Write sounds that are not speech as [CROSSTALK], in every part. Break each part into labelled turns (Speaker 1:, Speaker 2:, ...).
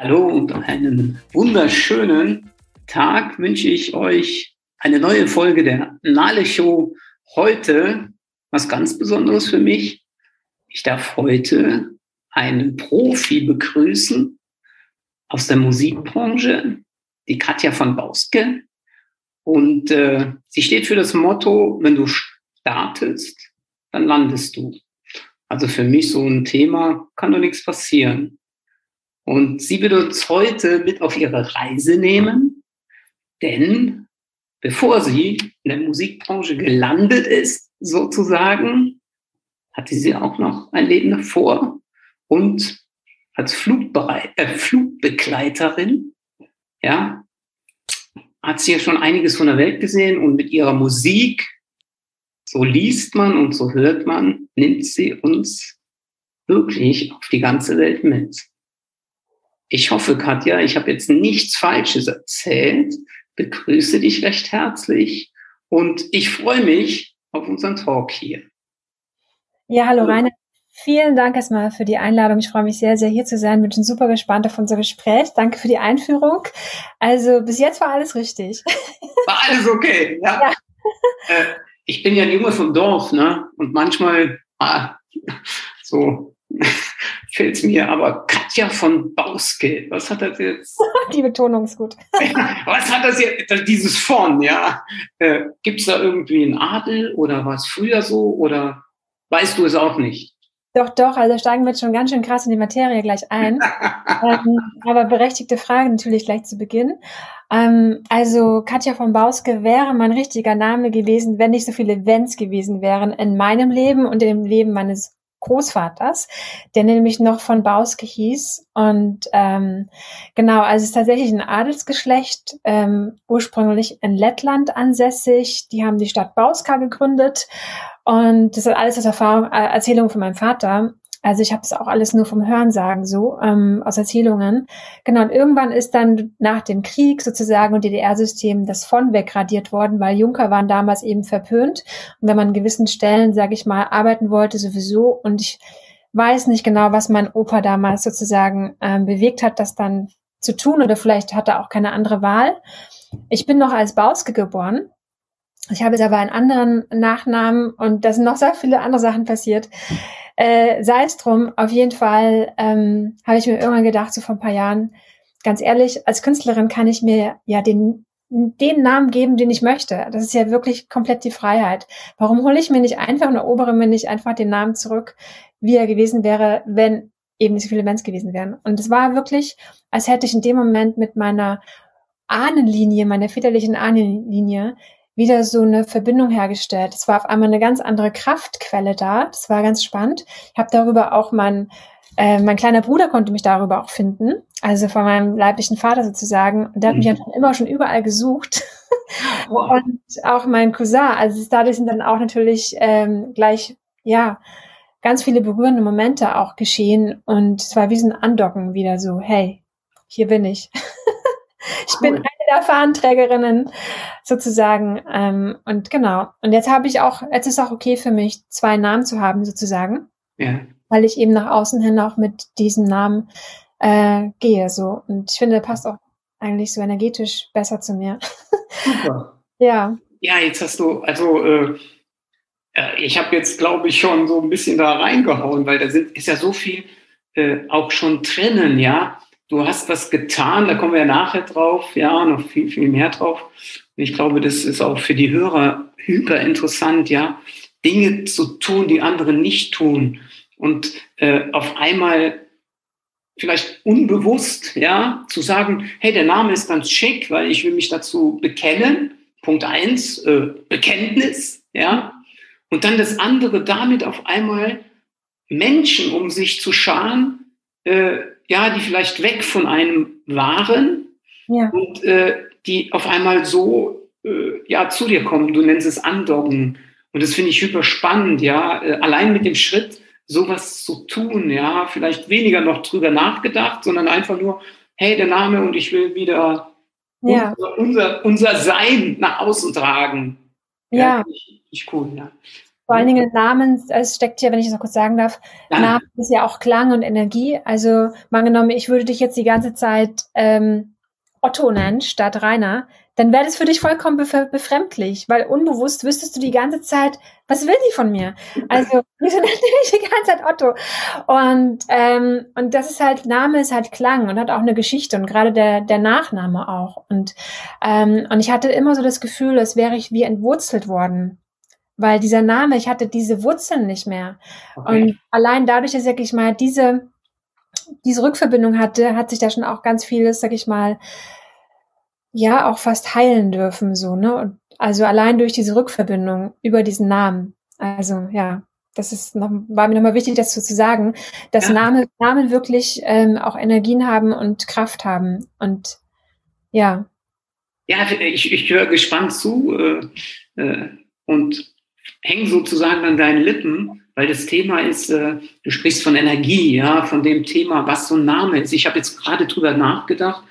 Speaker 1: Hallo und einen wunderschönen Tag wünsche ich euch. Eine neue Folge der Nale Show. Heute was ganz Besonderes für mich. Ich darf heute einen Profi begrüßen aus der Musikbranche, die Katja von Bauske. Und äh, sie steht für das Motto, wenn du startest, dann landest du. Also für mich so ein Thema, kann doch nichts passieren. Und sie wird uns heute mit auf ihre Reise nehmen, denn bevor sie in der Musikbranche gelandet ist, sozusagen, hatte sie auch noch ein Leben davor und als Flugbereit, äh, Flugbegleiterin, ja, hat sie ja schon einiges von der Welt gesehen und mit ihrer Musik, so liest man und so hört man, nimmt sie uns wirklich auf die ganze Welt mit. Ich hoffe, Katja, ich habe jetzt nichts Falsches erzählt. Begrüße dich recht herzlich und ich freue mich auf unseren Talk hier.
Speaker 2: Ja, hallo Rainer. Vielen Dank erstmal für die Einladung. Ich freue mich sehr, sehr hier zu sein. Bin schon super gespannt auf unser Gespräch. Danke für die Einführung. Also bis jetzt war alles richtig. [LAUGHS]
Speaker 1: War alles okay, ja. ja. Äh, ich bin ja ein Junge vom Dorf, ne? Und manchmal ah, so [LAUGHS] fällt es mir, aber Katja von Bauske, was hat das jetzt? [LAUGHS]
Speaker 2: Die Betonung ist gut. [LAUGHS]
Speaker 1: was hat das jetzt, dieses von, ja? Äh, Gibt es da irgendwie einen Adel oder war es früher so oder weißt du es auch nicht?
Speaker 2: Doch, doch, also steigen wir jetzt schon ganz schön krass in die Materie gleich ein. ähm, aber berechtigte Frage natürlich gleich zu Beginn. Ähm, also Katja von Bauske wäre mein richtiger Name gewesen, wenn nicht so viele Events gewesen wären in meinem Leben und dem Leben meines Großvaters, der nämlich noch von Bauske hieß. Und ähm, genau, also es ist tatsächlich ein Adelsgeschlecht, ähm, ursprünglich in Lettland ansässig. Die haben die Stadt Bauska gegründet. Und das ist alles aus Erfahrung, äh, Erzählung von meinem Vater. Also ich habe es auch alles nur vom Hörensagen so, ähm, aus Erzählungen. Genau, und irgendwann ist dann nach dem Krieg sozusagen und DDR-System das von wegradiert worden, weil Junker waren damals eben verpönt. Und wenn man an gewissen Stellen, sage ich mal, arbeiten wollte sowieso. Und ich weiß nicht genau, was mein Opa damals sozusagen ähm, bewegt hat, das dann zu tun. Oder vielleicht hat er auch keine andere Wahl. Ich bin noch als Bauske geboren. Ich habe jetzt aber einen anderen Nachnamen und da sind noch sehr viele andere Sachen passiert. Äh, sei es drum, auf jeden Fall ähm, habe ich mir irgendwann gedacht, so vor ein paar Jahren, ganz ehrlich, als Künstlerin kann ich mir ja den den Namen geben, den ich möchte. Das ist ja wirklich komplett die Freiheit. Warum hole ich mir nicht einfach und erobere mir nicht einfach den Namen zurück, wie er gewesen wäre, wenn eben nicht so viele Events gewesen wären? Und es war wirklich, als hätte ich in dem Moment mit meiner Ahnenlinie, meiner väterlichen Ahnenlinie, wieder so eine Verbindung hergestellt. Es war auf einmal eine ganz andere Kraftquelle da. Das war ganz spannend. Ich habe darüber auch mein äh, mein kleiner Bruder konnte mich darüber auch finden, also von meinem leiblichen Vater sozusagen. Und der hat mich mhm. ja immer schon überall gesucht. Wow. [LAUGHS] Und auch mein Cousin. Also dadurch sind dann auch natürlich ähm, gleich, ja, ganz viele berührende Momente auch geschehen. Und es war wie so ein Andocken wieder so, hey, hier bin ich. [LAUGHS] ich cool. bin eine der Fahnenträgerinnen sozusagen. Ähm, und genau. Und jetzt habe ich auch, jetzt ist auch okay für mich, zwei Namen zu haben sozusagen. Ja. Weil ich eben nach außen hin auch mit diesem Namen äh, gehe. So. Und ich finde, passt auch eigentlich so energetisch besser zu mir.
Speaker 1: Super. [LAUGHS] ja. Ja, jetzt hast du, also äh, äh ich habe jetzt, glaube ich, schon so ein bisschen da reingehauen, weil da sind, ist ja so viel äh, auch schon drinnen, ja du hast was getan, da kommen wir ja nachher drauf, ja, noch viel, viel mehr drauf. Und ich glaube, das ist auch für die Hörer hyper interessant, ja, Dinge zu tun, die andere nicht tun. Und äh, auf einmal vielleicht unbewusst, ja, zu sagen, hey, der Name ist ganz schick, weil ich will mich dazu bekennen. Punkt eins, äh, Bekenntnis, ja. Und dann das andere damit auf einmal Menschen um sich zu scharen, äh, ja, die vielleicht weg von einem waren ja. und äh, die auf einmal so äh, ja zu dir kommen. Du nennst es Andocken. Und das finde ich hyper spannend, ja. Äh, allein mit dem Schritt, sowas zu tun, ja, vielleicht weniger noch drüber nachgedacht, sondern einfach nur, hey, der Name und ich will wieder ja. unser, unser, unser Sein nach außen tragen. Ja. ja ich, ich cool, ja.
Speaker 2: Vor allen Dingen Namen, es steckt ja, wenn ich das noch kurz sagen darf, ja. Namen ist ja auch Klang und Energie. Also mal genommen, ich würde dich jetzt die ganze Zeit ähm, Otto nennen statt Rainer, dann wäre das für dich vollkommen befremdlich, weil unbewusst wüsstest du die ganze Zeit, was will die von mir? Also, [LAUGHS] wieso nennt die mich die ganze Zeit Otto? Und, ähm, und das ist halt, Name ist halt Klang und hat auch eine Geschichte und gerade der, der Nachname auch. Und, ähm, und ich hatte immer so das Gefühl, als wäre ich wie entwurzelt worden. Weil dieser Name, ich hatte diese Wurzeln nicht mehr. Okay. Und allein dadurch, dass ich mal diese, diese Rückverbindung hatte, hat sich da schon auch ganz vieles, sag ich mal, ja auch fast heilen dürfen, so, ne? Und also allein durch diese Rückverbindung über diesen Namen. Also ja, das ist noch, war mir nochmal wichtig, das zu, zu sagen, dass ja. Namen, Namen wirklich ähm, auch Energien haben und Kraft haben. Und ja.
Speaker 1: Ja, ich, ich höre gespannt zu äh, äh, und hänge sozusagen an deinen Lippen, weil das Thema ist, äh, du sprichst von Energie, ja, von dem Thema, was so ein Name ist. Ich habe jetzt gerade drüber nachgedacht,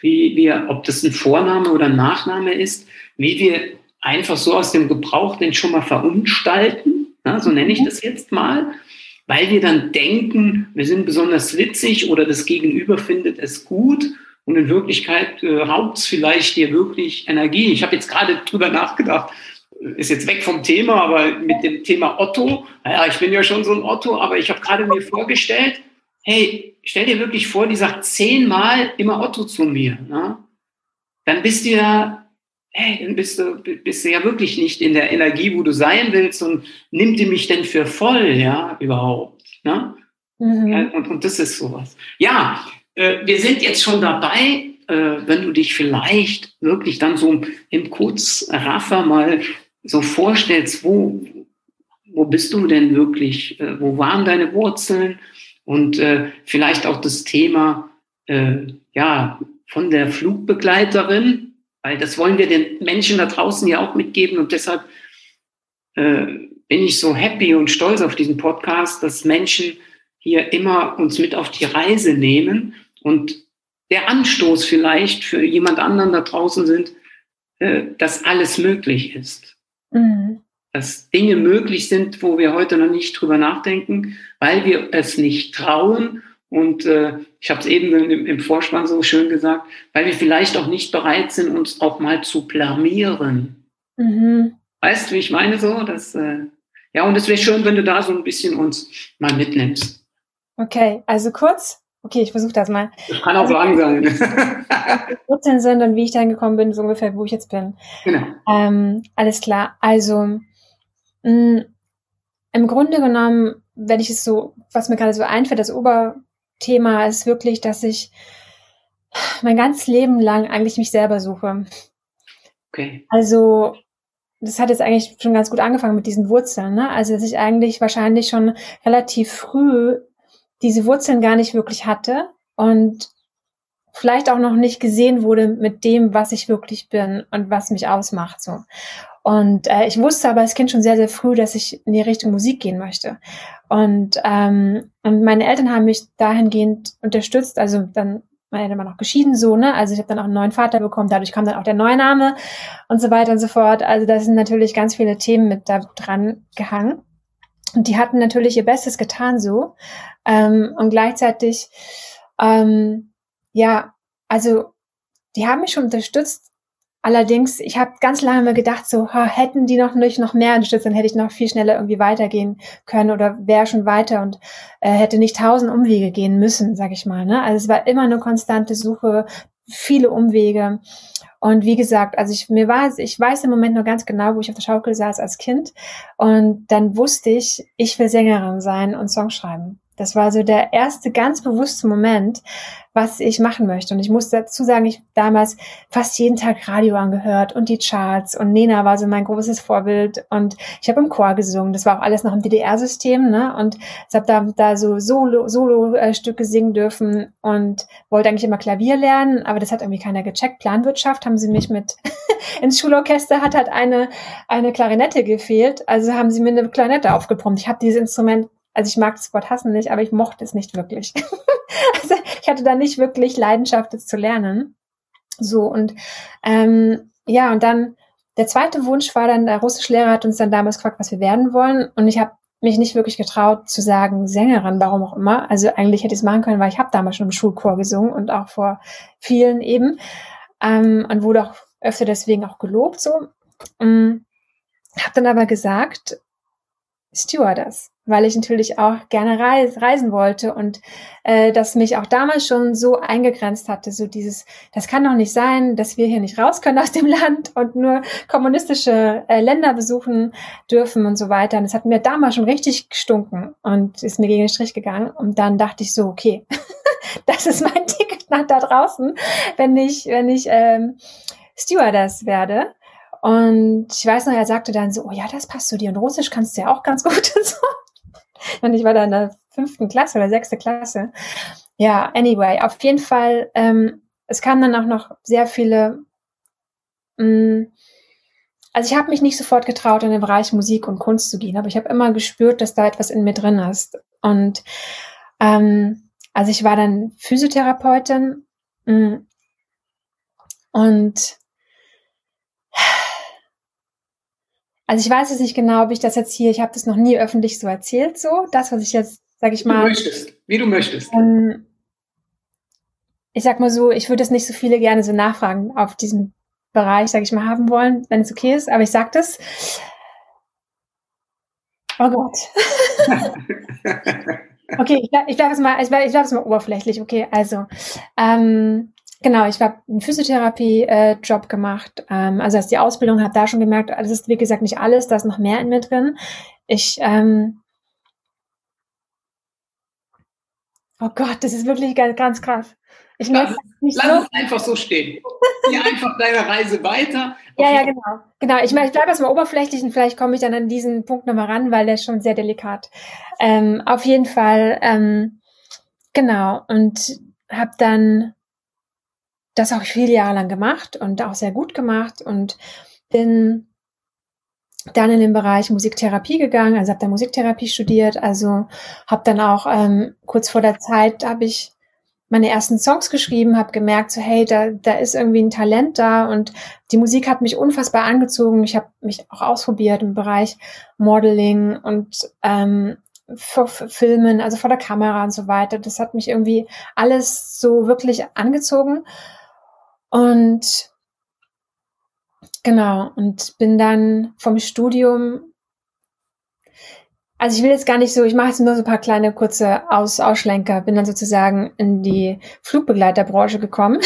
Speaker 1: wie wir, ob das ein Vorname oder ein Nachname ist, wie wir einfach so aus dem Gebrauch den schon mal verunstalten, ja, so nenne ich das jetzt mal, weil wir dann denken, wir sind besonders witzig oder das Gegenüber findet es gut und in Wirklichkeit äh, raubt es vielleicht dir wirklich Energie. Ich habe jetzt gerade drüber nachgedacht, ist jetzt weg vom Thema, aber mit dem Thema Otto, naja, ich bin ja schon so ein Otto, aber ich habe gerade mir vorgestellt, hey, stell dir wirklich vor, die sagt zehnmal immer Otto zu mir. Ne? Dann bist du ja, hey, dann bist du, bist du ja wirklich nicht in der Energie, wo du sein willst und nimmt die mich denn für voll, ja, überhaupt. Ne? Mhm. Ja, und, und das ist sowas. Ja, äh, wir sind jetzt schon dabei, äh, wenn du dich vielleicht wirklich dann so im Kurzraffer mal so vorstellst, wo, wo bist du denn wirklich, äh, wo waren deine Wurzeln? und äh, vielleicht auch das Thema äh, ja von der Flugbegleiterin, weil das wollen wir den Menschen da draußen ja auch mitgeben und deshalb äh, bin ich so happy und stolz auf diesen Podcast, dass Menschen hier immer uns mit auf die Reise nehmen und der Anstoß vielleicht für jemand anderen da draußen sind, äh, dass alles möglich ist. Mhm dass Dinge möglich sind, wo wir heute noch nicht drüber nachdenken, weil wir es nicht trauen. Und äh, ich habe es eben im, im, Vorspann so schön gesagt, weil wir vielleicht auch nicht bereit sind, uns auch mal zu blamieren. Mhm. Weißt du, wie ich meine so? Dass, äh, ja, und es wäre schön, wenn du da so ein bisschen uns mal mitnimmst.
Speaker 2: Okay, also kurz. Okay, ich versuche das mal.
Speaker 1: Das kann auch also, lang sein.
Speaker 2: Wurzeln sind und wie ich dahin gekommen bin, so ungefähr, wo ich jetzt bin. Genau. Ähm, alles klar. Also Mm, Im Grunde genommen, wenn ich es so, was mir gerade so einfällt, das Oberthema ist wirklich, dass ich mein ganzes Leben lang eigentlich mich selber suche. Okay. Also, das hat jetzt eigentlich schon ganz gut angefangen mit diesen Wurzeln, ne? Also, dass ich eigentlich wahrscheinlich schon relativ früh diese Wurzeln gar nicht wirklich hatte und vielleicht auch noch nicht gesehen wurde mit dem, was ich wirklich bin und was mich ausmacht, so. Und äh, ich wusste aber als Kind schon sehr, sehr früh, dass ich in die Richtung Musik gehen möchte. Und, ähm, und meine Eltern haben mich dahingehend unterstützt. Also dann meine Eltern waren noch geschieden so, ne? Also ich habe dann auch einen neuen Vater bekommen, dadurch kam dann auch der neue Name und so weiter und so fort. Also da sind natürlich ganz viele Themen mit da dran gehangen. Und die hatten natürlich ihr Bestes getan so. Ähm, und gleichzeitig, ähm, ja, also die haben mich schon unterstützt, Allerdings, ich habe ganz lange mal gedacht, so ha, hätten die noch nicht noch mehr unterstützt, dann hätte ich noch viel schneller irgendwie weitergehen können oder wäre schon weiter und äh, hätte nicht tausend Umwege gehen müssen, sag ich mal. Ne? Also es war immer eine konstante Suche, viele Umwege. Und wie gesagt, also ich mir war, ich weiß im Moment noch ganz genau, wo ich auf der Schaukel saß als Kind. Und dann wusste ich, ich will Sängerin sein und Songs schreiben. Das war so der erste ganz bewusste Moment, was ich machen möchte. Und ich muss dazu sagen, ich damals fast jeden Tag Radio angehört und die Charts und Nena war so mein großes Vorbild und ich habe im Chor gesungen. Das war auch alles noch im DDR-System, ne? Und ich habe da, da so Solo, Solo-Stücke singen dürfen und wollte eigentlich immer Klavier lernen, aber das hat irgendwie keiner gecheckt. Planwirtschaft haben sie mich mit [LAUGHS] ins Schulorchester hat halt eine, eine Klarinette gefehlt. Also haben sie mir eine Klarinette aufgepumpt. Ich habe dieses Instrument also ich mag das Wort hassen nicht, aber ich mochte es nicht wirklich. [LAUGHS] also ich hatte da nicht wirklich Leidenschaft, es zu lernen. So und ähm, ja, und dann der zweite Wunsch war dann, der Russischlehrer hat uns dann damals gefragt, was wir werden wollen. Und ich habe mich nicht wirklich getraut zu sagen Sängerin, warum auch immer. Also eigentlich hätte ich es machen können, weil ich habe damals schon im Schulchor gesungen und auch vor vielen eben. Ähm, und wurde auch öfter deswegen auch gelobt so. Ähm, habe dann aber gesagt, Stewardess weil ich natürlich auch gerne reis reisen wollte und äh, das mich auch damals schon so eingegrenzt hatte, so dieses, das kann doch nicht sein, dass wir hier nicht raus können aus dem Land und nur kommunistische äh, Länder besuchen dürfen und so weiter. Und das hat mir damals schon richtig gestunken und ist mir gegen den Strich gegangen. Und dann dachte ich so, okay, [LAUGHS] das ist mein [LAUGHS] Ticket nach da draußen, wenn ich, wenn ich ähm, Stewardess werde. Und ich weiß noch, er sagte dann so, oh ja, das passt zu dir und Russisch kannst du ja auch ganz gut [LAUGHS] und so. [LAUGHS] Und ich war da in der fünften Klasse oder sechste Klasse. Ja, anyway, auf jeden Fall, ähm, es kamen dann auch noch sehr viele, mh, mm, also ich habe mich nicht sofort getraut, in den Bereich Musik und Kunst zu gehen, aber ich habe immer gespürt, dass da etwas in mir drin ist. Und ähm, also ich war dann Physiotherapeutin mh, mm, und also ich weiß jetzt nicht genau, ob ich das jetzt hier, ich habe das noch nie öffentlich so erzählt, so das, was ich jetzt, sage ich mal.
Speaker 1: Wie du möchtest, wie du möchtest.
Speaker 2: Ähm, ich sag mal so, ich würde es nicht so viele gerne so nachfragen auf diesem Bereich, sage ich mal, haben wollen, wenn es okay ist, aber ich sag das. Oh Gott. [LAUGHS] okay, ich bleib, ich bleib jetzt mal, ich bleib, ich bleib jetzt mal oberflächlich. Okay, also ähm, Genau, ich habe einen Physiotherapie-Job äh, gemacht. Ähm, also als die Ausbildung habe da schon gemerkt, das ist wie gesagt nicht alles, da ist noch mehr in mir drin. Ich ähm, Oh Gott, das ist wirklich ganz, ganz krass.
Speaker 1: Ich lass, nicht lass so. es einfach so stehen. Geh einfach deine Reise weiter.
Speaker 2: Ja, ja, genau. Genau. Ich meine, ich bleibe erstmal oberflächlich und vielleicht komme ich dann an diesen Punkt nochmal ran, weil der ist schon sehr delikat. Ähm, auf jeden Fall, ähm, genau. Und habe dann das auch viele Jahre lang gemacht und auch sehr gut gemacht und bin dann in den Bereich Musiktherapie gegangen, also habe da Musiktherapie studiert, also habe dann auch ähm, kurz vor der Zeit habe ich meine ersten Songs geschrieben, habe gemerkt, so hey, da, da ist irgendwie ein Talent da und die Musik hat mich unfassbar angezogen. Ich habe mich auch ausprobiert im Bereich Modeling und ähm, vor Filmen, also vor der Kamera und so weiter. Das hat mich irgendwie alles so wirklich angezogen und genau, und bin dann vom Studium, also ich will jetzt gar nicht so, ich mache jetzt nur so ein paar kleine kurze Aus Ausschlenker, bin dann sozusagen in die Flugbegleiterbranche gekommen.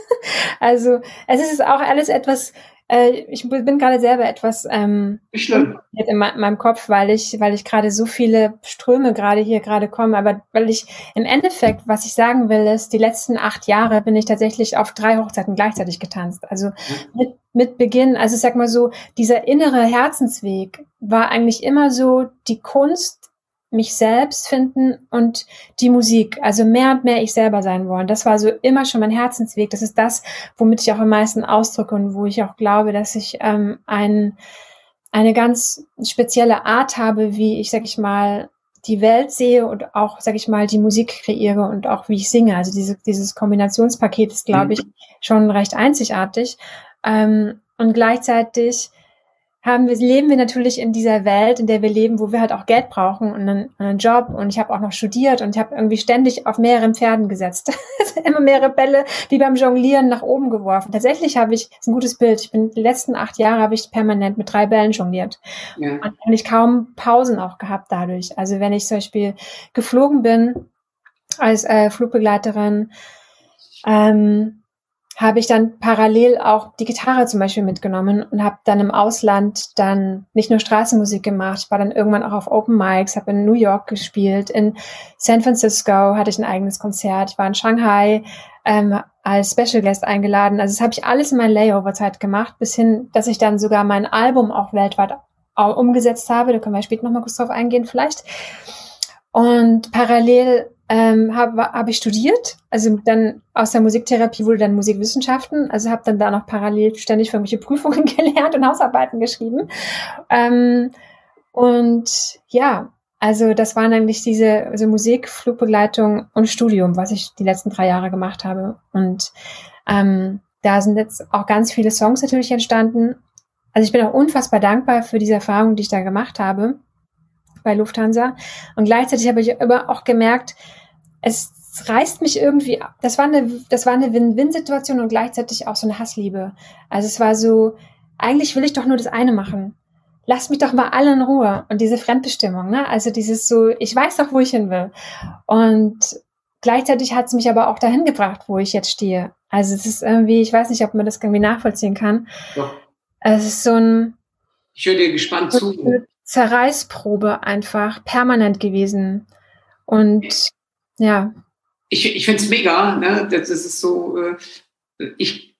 Speaker 2: [LAUGHS] also es ist auch alles etwas äh, ich bin gerade selber etwas ähm, in meinem Kopf, weil ich, weil ich gerade so viele Ströme gerade hier gerade kommen. Aber weil ich im Endeffekt, was ich sagen will, ist, die letzten acht Jahre bin ich tatsächlich auf drei Hochzeiten gleichzeitig getanzt. Also mit, mit Beginn, also ich sag mal so, dieser innere Herzensweg war eigentlich immer so die Kunst mich selbst finden und die Musik, also mehr und mehr ich selber sein wollen. Das war so immer schon mein Herzensweg. Das ist das, womit ich auch am meisten ausdrücke und wo ich auch glaube, dass ich ähm, ein, eine ganz spezielle Art habe, wie ich, sag ich mal, die Welt sehe und auch, sag ich mal, die Musik kreiere und auch wie ich singe. Also diese, dieses Kombinationspaket ist, glaube ich, schon recht einzigartig. Ähm, und gleichzeitig haben wir, leben wir natürlich in dieser Welt, in der wir leben, wo wir halt auch Geld brauchen und einen, einen Job. Und ich habe auch noch studiert und ich habe irgendwie ständig auf mehreren Pferden gesetzt. [LAUGHS] Immer mehrere Bälle wie beim Jonglieren nach oben geworfen. Tatsächlich habe ich, das ist ein gutes Bild, ich bin die letzten acht Jahre habe ich permanent mit drei Bällen jongliert. Ja. Und eigentlich kaum Pausen auch gehabt dadurch. Also wenn ich zum Beispiel geflogen bin als äh, Flugbegleiterin, ähm, habe ich dann parallel auch die Gitarre zum Beispiel mitgenommen und habe dann im Ausland dann nicht nur Straßenmusik gemacht, war dann irgendwann auch auf Open Mics, habe in New York gespielt, in San Francisco hatte ich ein eigenes Konzert, ich war in Shanghai ähm, als Special Guest eingeladen. Also das habe ich alles in meiner Layover-Zeit gemacht, bis hin, dass ich dann sogar mein Album auch weltweit umgesetzt habe. Da können wir später nochmal kurz drauf eingehen vielleicht. Und parallel ähm, habe hab ich studiert. Also dann aus der Musiktherapie wurde dann Musikwissenschaften. Also habe dann da noch parallel ständig für irgendwelche Prüfungen [LAUGHS] gelernt und Hausarbeiten geschrieben. Ähm, und ja, also das waren eigentlich diese also Musik, Flugbegleitung und Studium, was ich die letzten drei Jahre gemacht habe. Und ähm, da sind jetzt auch ganz viele Songs natürlich entstanden. also ich bin auch unfassbar dankbar für diese Erfahrung, die ich da gemacht habe bei Lufthansa. Und gleichzeitig habe ich aber auch gemerkt, es reißt mich irgendwie ab. Das war eine, das war eine Win-Win-Situation und gleichzeitig auch so eine Hassliebe. Also es war so, eigentlich will ich doch nur das eine machen. Lass mich doch mal alle in Ruhe. Und diese Fremdbestimmung, ne? Also dieses so, ich weiß doch, wo ich hin will. Und gleichzeitig hat es mich aber auch dahin gebracht, wo ich jetzt stehe. Also es ist irgendwie, ich weiß nicht, ob man das irgendwie nachvollziehen kann. Doch. Es ist so ein.
Speaker 1: Ich höre dir gespannt zu.
Speaker 2: Zerreißprobe einfach permanent gewesen. Und ja.
Speaker 1: Ich, ich finde es mega, ne? Das ist so, äh, ich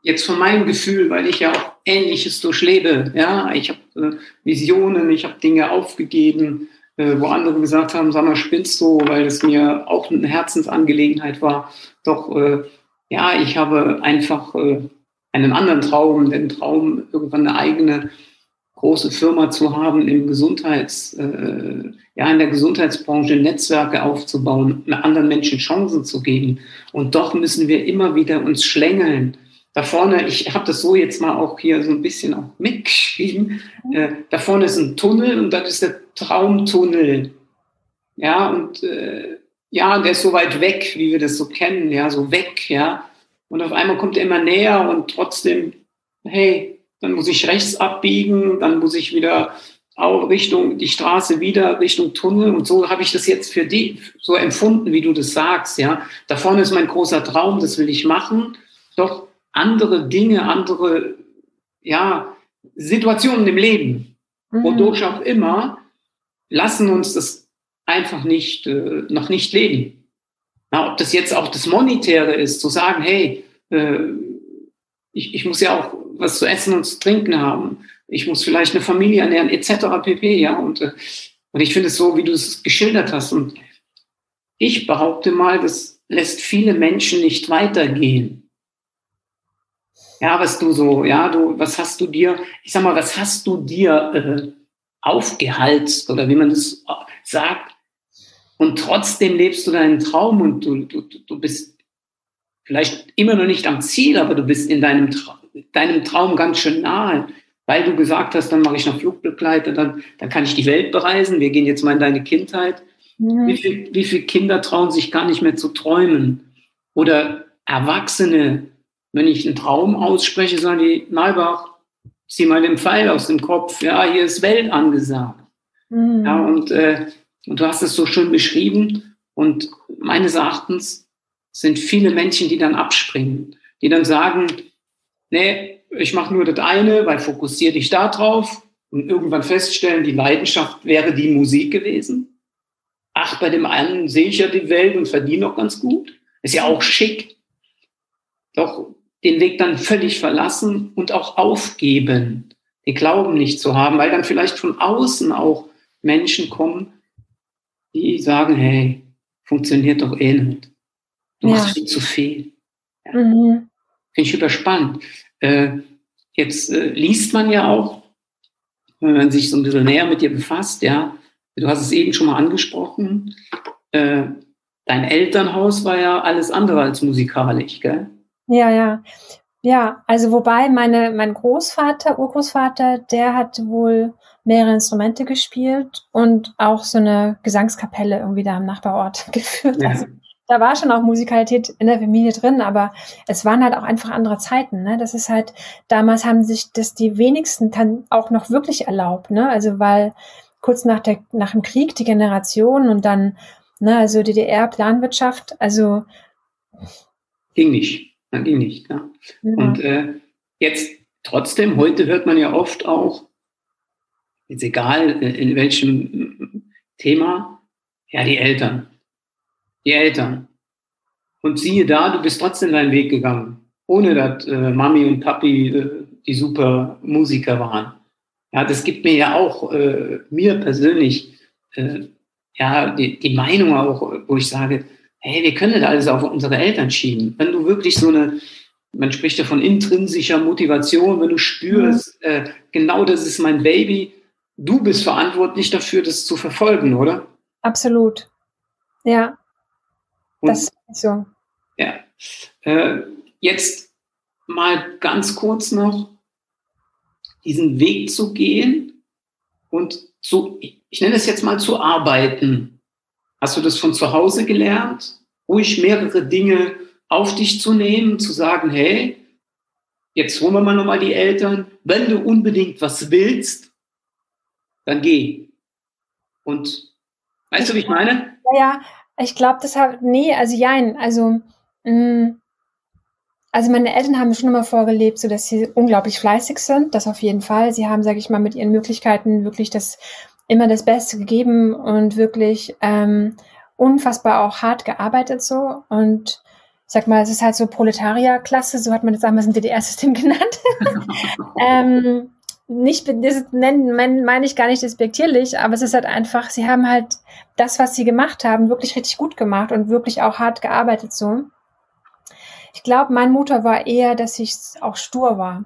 Speaker 1: jetzt von meinem Gefühl, weil ich ja auch Ähnliches durchlebe, ja, ich habe äh, Visionen, ich habe Dinge aufgegeben, äh, wo andere gesagt haben, sag mal, spinnst du, weil es mir auch eine Herzensangelegenheit war. Doch äh, ja, ich habe einfach äh, einen anderen Traum, den Traum, irgendwann eine eigene große Firma zu haben, im Gesundheits, äh, ja, in der Gesundheitsbranche Netzwerke aufzubauen, anderen Menschen Chancen zu geben. Und doch müssen wir immer wieder uns schlängeln. Da vorne, ich habe das so jetzt mal auch hier so ein bisschen auch mitgeschrieben, äh, da vorne ist ein Tunnel und das ist der Traumtunnel. Ja, und äh, ja, der ist so weit weg, wie wir das so kennen, ja, so weg, ja. Und auf einmal kommt er immer näher und trotzdem, hey, dann muss ich rechts abbiegen, dann muss ich wieder auch Richtung die Straße wieder Richtung Tunnel und so habe ich das jetzt für die so empfunden, wie du das sagst, ja. Da vorne ist mein großer Traum, das will ich machen. Doch andere Dinge, andere ja Situationen im Leben, mhm. wodurch auch immer, lassen uns das einfach nicht äh, noch nicht leben. Na, ob das jetzt auch das Monetäre ist, zu sagen, hey, äh, ich, ich muss ja auch was zu essen und zu trinken haben. Ich muss vielleicht eine Familie ernähren, etc. pp. Ja, und, äh, und ich finde es so, wie du es geschildert hast. Und ich behaupte mal, das lässt viele Menschen nicht weitergehen. Ja, was du so, ja, du, was hast du dir, ich sag mal, was hast du dir äh, aufgehalst oder wie man das sagt, und trotzdem lebst du deinen Traum und du, du, du bist vielleicht immer noch nicht am Ziel, aber du bist in deinem, Tra deinem Traum ganz schön nahe, weil du gesagt hast, dann mache ich noch Flugbegleiter, dann, dann kann ich die Welt bereisen. Wir gehen jetzt mal in deine Kindheit. Mhm. Wie, viel, wie viele Kinder trauen sich gar nicht mehr zu träumen? Oder Erwachsene, wenn ich einen Traum ausspreche, sagen die, Neubach, zieh mal den Pfeil aus dem Kopf. Ja, hier ist Welt angesagt. Mhm. Ja, und äh, und du hast es so schön beschrieben. Und meines Erachtens sind viele Menschen, die dann abspringen, die dann sagen, nee, ich mache nur das eine, weil fokussiere dich da drauf und irgendwann feststellen, die Leidenschaft wäre die Musik gewesen. Ach, bei dem einen sehe ich ja die Welt und verdiene auch ganz gut. Ist ja auch schick. Doch den Weg dann völlig verlassen und auch aufgeben, den Glauben nicht zu haben, weil dann vielleicht von außen auch Menschen kommen, die sagen, hey, funktioniert doch eh nicht. Du machst viel zu viel. Ja. Mhm. Finde ich überspannend. Äh, jetzt äh, liest man ja auch, wenn man sich so ein bisschen näher mit dir befasst, ja, du hast es eben schon mal angesprochen, äh, dein Elternhaus war ja alles andere als musikalisch, gell?
Speaker 2: Ja, ja. Ja, also wobei meine, mein Großvater, Urgroßvater, der hat wohl mehrere Instrumente gespielt und auch so eine Gesangskapelle irgendwie da im Nachbarort [LAUGHS] geführt. Ja. Also da war schon auch Musikalität in der Familie drin, aber es waren halt auch einfach andere Zeiten. Ne? Das ist halt, damals haben sich das die wenigsten dann auch noch wirklich erlaubt. Ne? Also weil kurz nach, der, nach dem Krieg die Generation und dann, ne, also DDR-Planwirtschaft, also
Speaker 1: ging nicht, ging nicht. Ja. ja. Und äh, jetzt trotzdem, heute hört man ja oft auch, jetzt egal äh, in welchem Thema, ja, die Eltern. Die Eltern. Und siehe da, du bist trotzdem deinen Weg gegangen, ohne dass äh, Mami und Papi äh, die super Musiker waren. Ja, das gibt mir ja auch, äh, mir persönlich, äh, ja, die, die Meinung auch, wo ich sage, hey, wir können das alles auf unsere Eltern schieben. Wenn du wirklich so eine, man spricht ja von intrinsischer Motivation, wenn du spürst, mhm. äh, genau das ist mein Baby, du bist verantwortlich dafür, das zu verfolgen, oder?
Speaker 2: Absolut. Ja. Und, das ist so.
Speaker 1: Ja. Äh, jetzt mal ganz kurz noch. diesen Weg zu gehen und zu, ich nenne es jetzt mal zu arbeiten. Hast du das von zu Hause gelernt? Ruhig mehrere Dinge auf dich zu nehmen, zu sagen, hey, jetzt holen wir mal nochmal die Eltern. Wenn du unbedingt was willst, dann geh. Und weißt du, wie ich meine?
Speaker 2: Ja, ja. Ich glaube, das hat, nee, also jein, also, mh, mm, also meine Eltern haben schon immer vorgelebt, so dass sie unglaublich fleißig sind, das auf jeden Fall. Sie haben, sage ich mal, mit ihren Möglichkeiten wirklich das immer das Beste gegeben und wirklich ähm, unfassbar auch hart gearbeitet so und ich sag mal, es ist halt so Proletarierklasse, so hat man das damals im DDR-System [LAUGHS] genannt. [LAUGHS] ähm, nicht, das nennen, meine ich gar nicht despektierlich, aber es ist halt einfach, sie haben halt das, was sie gemacht haben, wirklich richtig gut gemacht und wirklich auch hart gearbeitet so. Ich glaube, mein Motor war eher, dass ich auch stur war.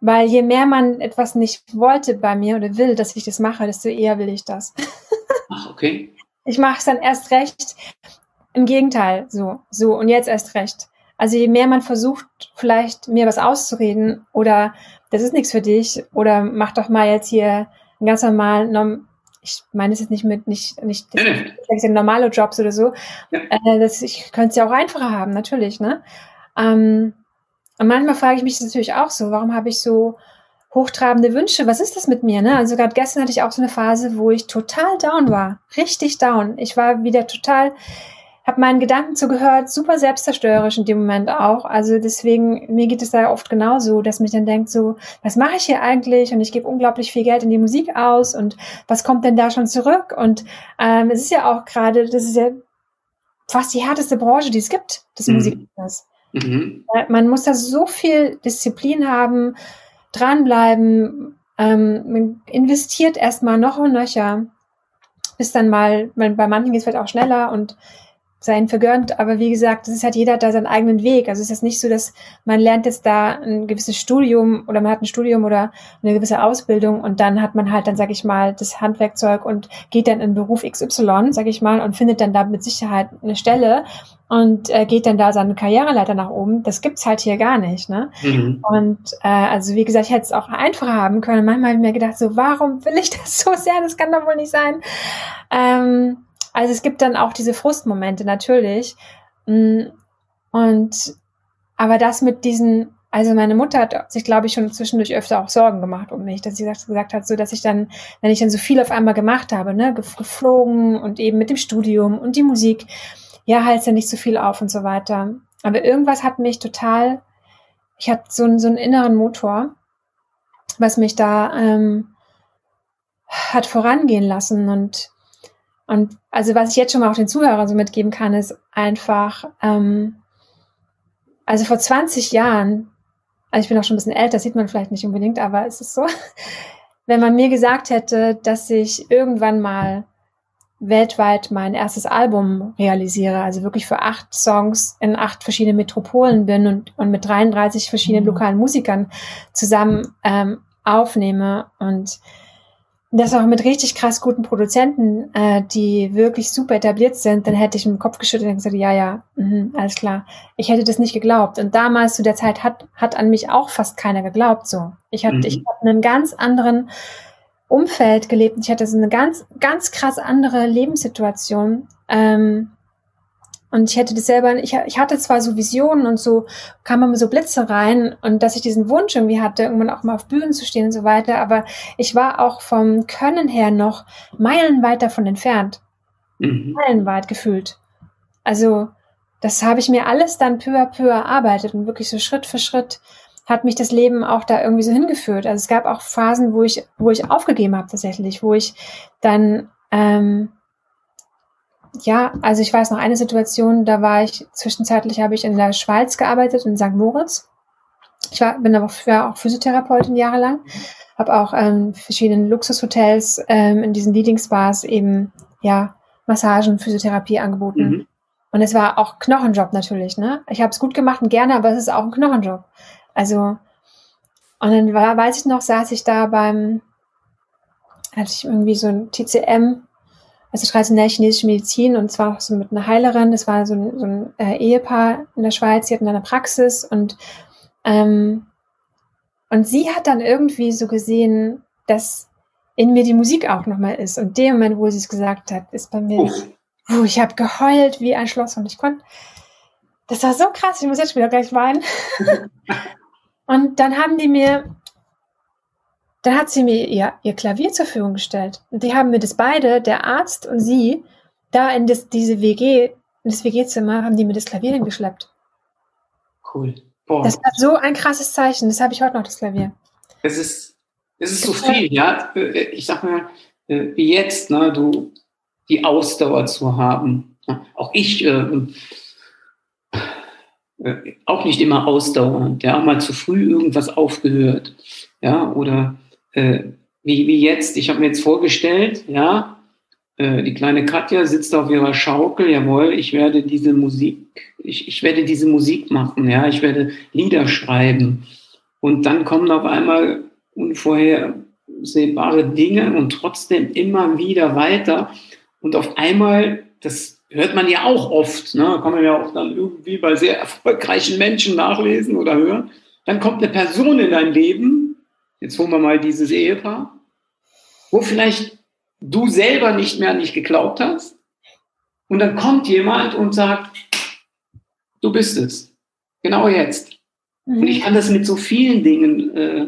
Speaker 2: Weil je mehr man etwas nicht wollte bei mir oder will, dass ich das mache, desto eher will ich das. [LAUGHS]
Speaker 1: Ach, okay.
Speaker 2: Ich mache es dann erst recht. Im Gegenteil, so, so und jetzt erst recht. Also je mehr man versucht, vielleicht mir was auszureden oder das ist nichts für dich oder mach doch mal jetzt hier einen ganz normalen, ich meine es jetzt nicht mit, nicht, nicht, ja, ja. normale Jobs oder so. Ja. Äh, das, ich könnte es ja auch einfacher haben, natürlich, ne? Ähm, und manchmal frage ich mich das natürlich auch so, warum habe ich so hochtrabende Wünsche? Was ist das mit mir? Ne? Also gerade gestern hatte ich auch so eine Phase, wo ich total down war, richtig down. Ich war wieder total, habe meinen Gedanken zugehört, super selbstzerstörerisch in dem Moment auch. Also deswegen, mir geht es da oft genauso, dass mich dann denkt so, was mache ich hier eigentlich? Und ich gebe unglaublich viel Geld in die Musik aus und was kommt denn da schon zurück? Und ähm, es ist ja auch gerade, das ist ja fast die härteste Branche, die es gibt, das mhm. Musikbusiness. Mhm. Man muss da so viel Disziplin haben, dranbleiben, ähm, man investiert erstmal noch und nöcher, bis dann mal, bei manchen geht es vielleicht auch schneller und sein vergönnt. Aber wie gesagt, das ist halt jeder da seinen eigenen Weg. Also es ist nicht so, dass man lernt jetzt da ein gewisses Studium oder man hat ein Studium oder eine gewisse Ausbildung und dann hat man halt dann, sag ich mal, das Handwerkzeug und geht dann in Beruf XY, sag ich mal, und findet dann da mit Sicherheit eine Stelle und äh, geht dann da seine Karriereleiter nach oben. Das gibt's halt hier gar nicht, ne? Mhm. Und äh, also wie gesagt, ich hätte es auch einfacher haben können. Manchmal habe ich mir gedacht, so warum will ich das so sehr? Das kann doch wohl nicht sein. Ähm, also es gibt dann auch diese Frustmomente natürlich. Mm, und aber das mit diesen, also meine Mutter hat sich, glaube ich, schon zwischendurch öfter auch Sorgen gemacht um mich, dass sie gesagt hat, so dass ich dann, wenn ich dann so viel auf einmal gemacht habe, ne, geflogen und eben mit dem Studium und die Musik, ja, halt ja nicht so viel auf und so weiter. Aber irgendwas hat mich total, ich hatte so, so einen inneren Motor, was mich da ähm, hat vorangehen lassen und und also was ich jetzt schon mal auch den Zuhörern so mitgeben kann, ist einfach, ähm, also vor 20 Jahren, also ich bin auch schon ein bisschen älter, sieht man vielleicht nicht unbedingt, aber es ist so, [LAUGHS] wenn man mir gesagt hätte, dass ich irgendwann mal weltweit mein erstes Album realisiere, also wirklich für acht Songs in acht verschiedenen Metropolen bin und, und mit 33 verschiedenen mhm. lokalen Musikern zusammen ähm, aufnehme und das auch mit richtig krass guten Produzenten, äh, die wirklich super etabliert sind, dann hätte ich mit dem Kopf geschüttelt und gesagt, ja, ja, mh, alles klar. Ich hätte das nicht geglaubt. Und damals zu der Zeit hat, hat an mich auch fast keiner geglaubt so. Ich hatte, mhm. ich hatte einen ganz anderen Umfeld gelebt. Ich hatte so eine ganz, ganz krass andere Lebenssituation. Ähm, und ich hätte das selber, ich, ich hatte zwar so Visionen und so kam immer so Blitze rein und dass ich diesen Wunsch irgendwie hatte, irgendwann auch mal auf Bühnen zu stehen und so weiter, aber ich war auch vom Können her noch meilenweit davon entfernt. Mhm. Meilenweit gefühlt. Also, das habe ich mir alles dann peu à peu erarbeitet und wirklich so Schritt für Schritt hat mich das Leben auch da irgendwie so hingeführt. Also es gab auch Phasen, wo ich, wo ich aufgegeben habe tatsächlich, wo ich dann ähm, ja, also ich weiß noch eine Situation, da war ich, zwischenzeitlich habe ich in der Schweiz gearbeitet, in St. Moritz. Ich war, bin aber war auch Physiotherapeutin jahrelang, habe auch ähm, verschiedenen Luxushotels ähm, in diesen Leading Spas eben, ja, Massagen, Physiotherapie angeboten. Mhm. Und es war auch Knochenjob natürlich, ne? Ich habe es gut gemacht und gerne, aber es ist auch ein Knochenjob. Also, und dann war, weiß ich noch, saß ich da beim, hatte ich irgendwie so ein TCM, also traditionell chinesische Medizin und zwar auch so mit einer Heilerin. Das war so ein, so ein äh, Ehepaar in der Schweiz, die hatten eine Praxis und ähm, Und sie hat dann irgendwie so gesehen, dass in mir die Musik auch nochmal ist. Und dem Moment, wo sie es gesagt hat, ist bei mir, oh, ich habe geheult wie ein Schloss und ich konnte, das war so krass, ich muss jetzt wieder gleich weinen. [LAUGHS] und dann haben die mir, dann hat sie mir ihr, ihr Klavier zur Verfügung gestellt. Und die haben mir das beide, der Arzt und sie, da in das, diese WG, in das WG-Zimmer, haben die mir das Klavier hingeschleppt.
Speaker 1: Cool.
Speaker 2: Boah. Das war so ein krasses Zeichen. Das habe ich heute noch, das Klavier.
Speaker 1: Es ist, es ist so viel, ja. Ich sag mal, äh, wie jetzt, ne, du, die Ausdauer zu haben. Auch ich, äh, äh, auch nicht immer ausdauernd, ja, mal zu früh irgendwas aufgehört, ja, oder äh, wie, wie jetzt, ich habe mir jetzt vorgestellt, ja, äh, die kleine Katja sitzt auf ihrer Schaukel, jawohl, ich werde diese Musik, ich, ich werde diese Musik machen, ja, ich werde Lieder schreiben. Und dann kommen auf einmal unvorhersehbare Dinge und trotzdem immer wieder weiter. Und auf einmal, das hört man ja auch oft, ne? kann man ja auch dann irgendwie bei sehr erfolgreichen Menschen nachlesen oder hören. Dann kommt eine Person in dein Leben, jetzt holen wir mal dieses Ehepaar, wo vielleicht du selber nicht mehr an dich geglaubt hast. Und dann kommt jemand und sagt, du bist es. Genau jetzt. Mhm. Und ich kann das mit so vielen Dingen äh,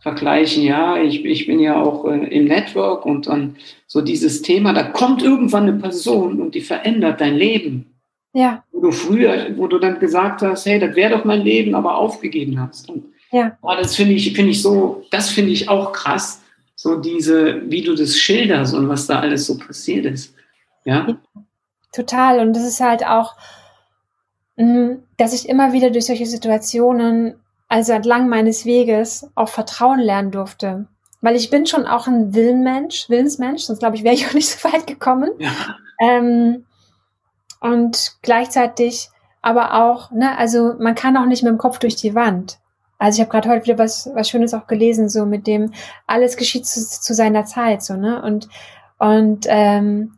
Speaker 1: vergleichen. Ja, ich, ich bin ja auch äh, im Network und dann so dieses Thema, da kommt irgendwann eine Person und die verändert dein Leben. Ja. Wo du früher, wo du dann gesagt hast, hey, das wäre doch mein Leben, aber aufgegeben hast. Und ja. Oh, das finde ich, finde ich so, das finde ich auch krass so diese, wie du das schilderst und was da alles so passiert ist. Ja.
Speaker 2: Total. Und das ist halt auch, mm, dass ich immer wieder durch solche Situationen, also entlang meines Weges, auch Vertrauen lernen durfte. Weil ich bin schon auch ein Willenmensch, Willensmensch, sonst glaube ich, wäre ich auch nicht so weit gekommen. Ja. Ähm, und gleichzeitig aber auch, ne, also man kann auch nicht mit dem Kopf durch die Wand. Also ich habe gerade heute wieder was, was Schönes auch gelesen, so mit dem alles geschieht zu, zu seiner Zeit, so ne und und ähm,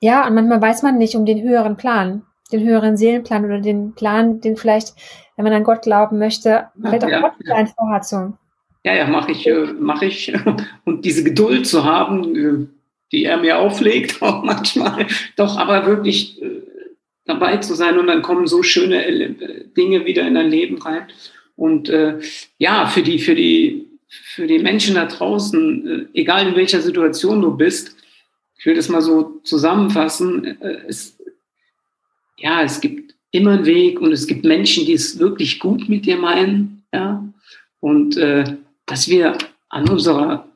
Speaker 2: ja und manchmal weiß man nicht um den höheren Plan, den höheren Seelenplan oder den Plan, den vielleicht, wenn man an Gott glauben möchte, vielleicht auch ja, Gott ja. vorhat so.
Speaker 1: Ja, ja, mache ich, äh, mache ich [LAUGHS] und diese Geduld zu haben, äh, die er mir auflegt, [LAUGHS] auch manchmal, doch aber wirklich äh, dabei zu sein und dann kommen so schöne Dinge wieder in dein Leben rein. Und äh, ja, für die, für die, für die Menschen da draußen, äh, egal in welcher Situation du bist, ich will das mal so zusammenfassen, äh, es, ja, es gibt immer einen Weg und es gibt Menschen, die es wirklich gut mit dir meinen, ja, und äh, dass wir an unserer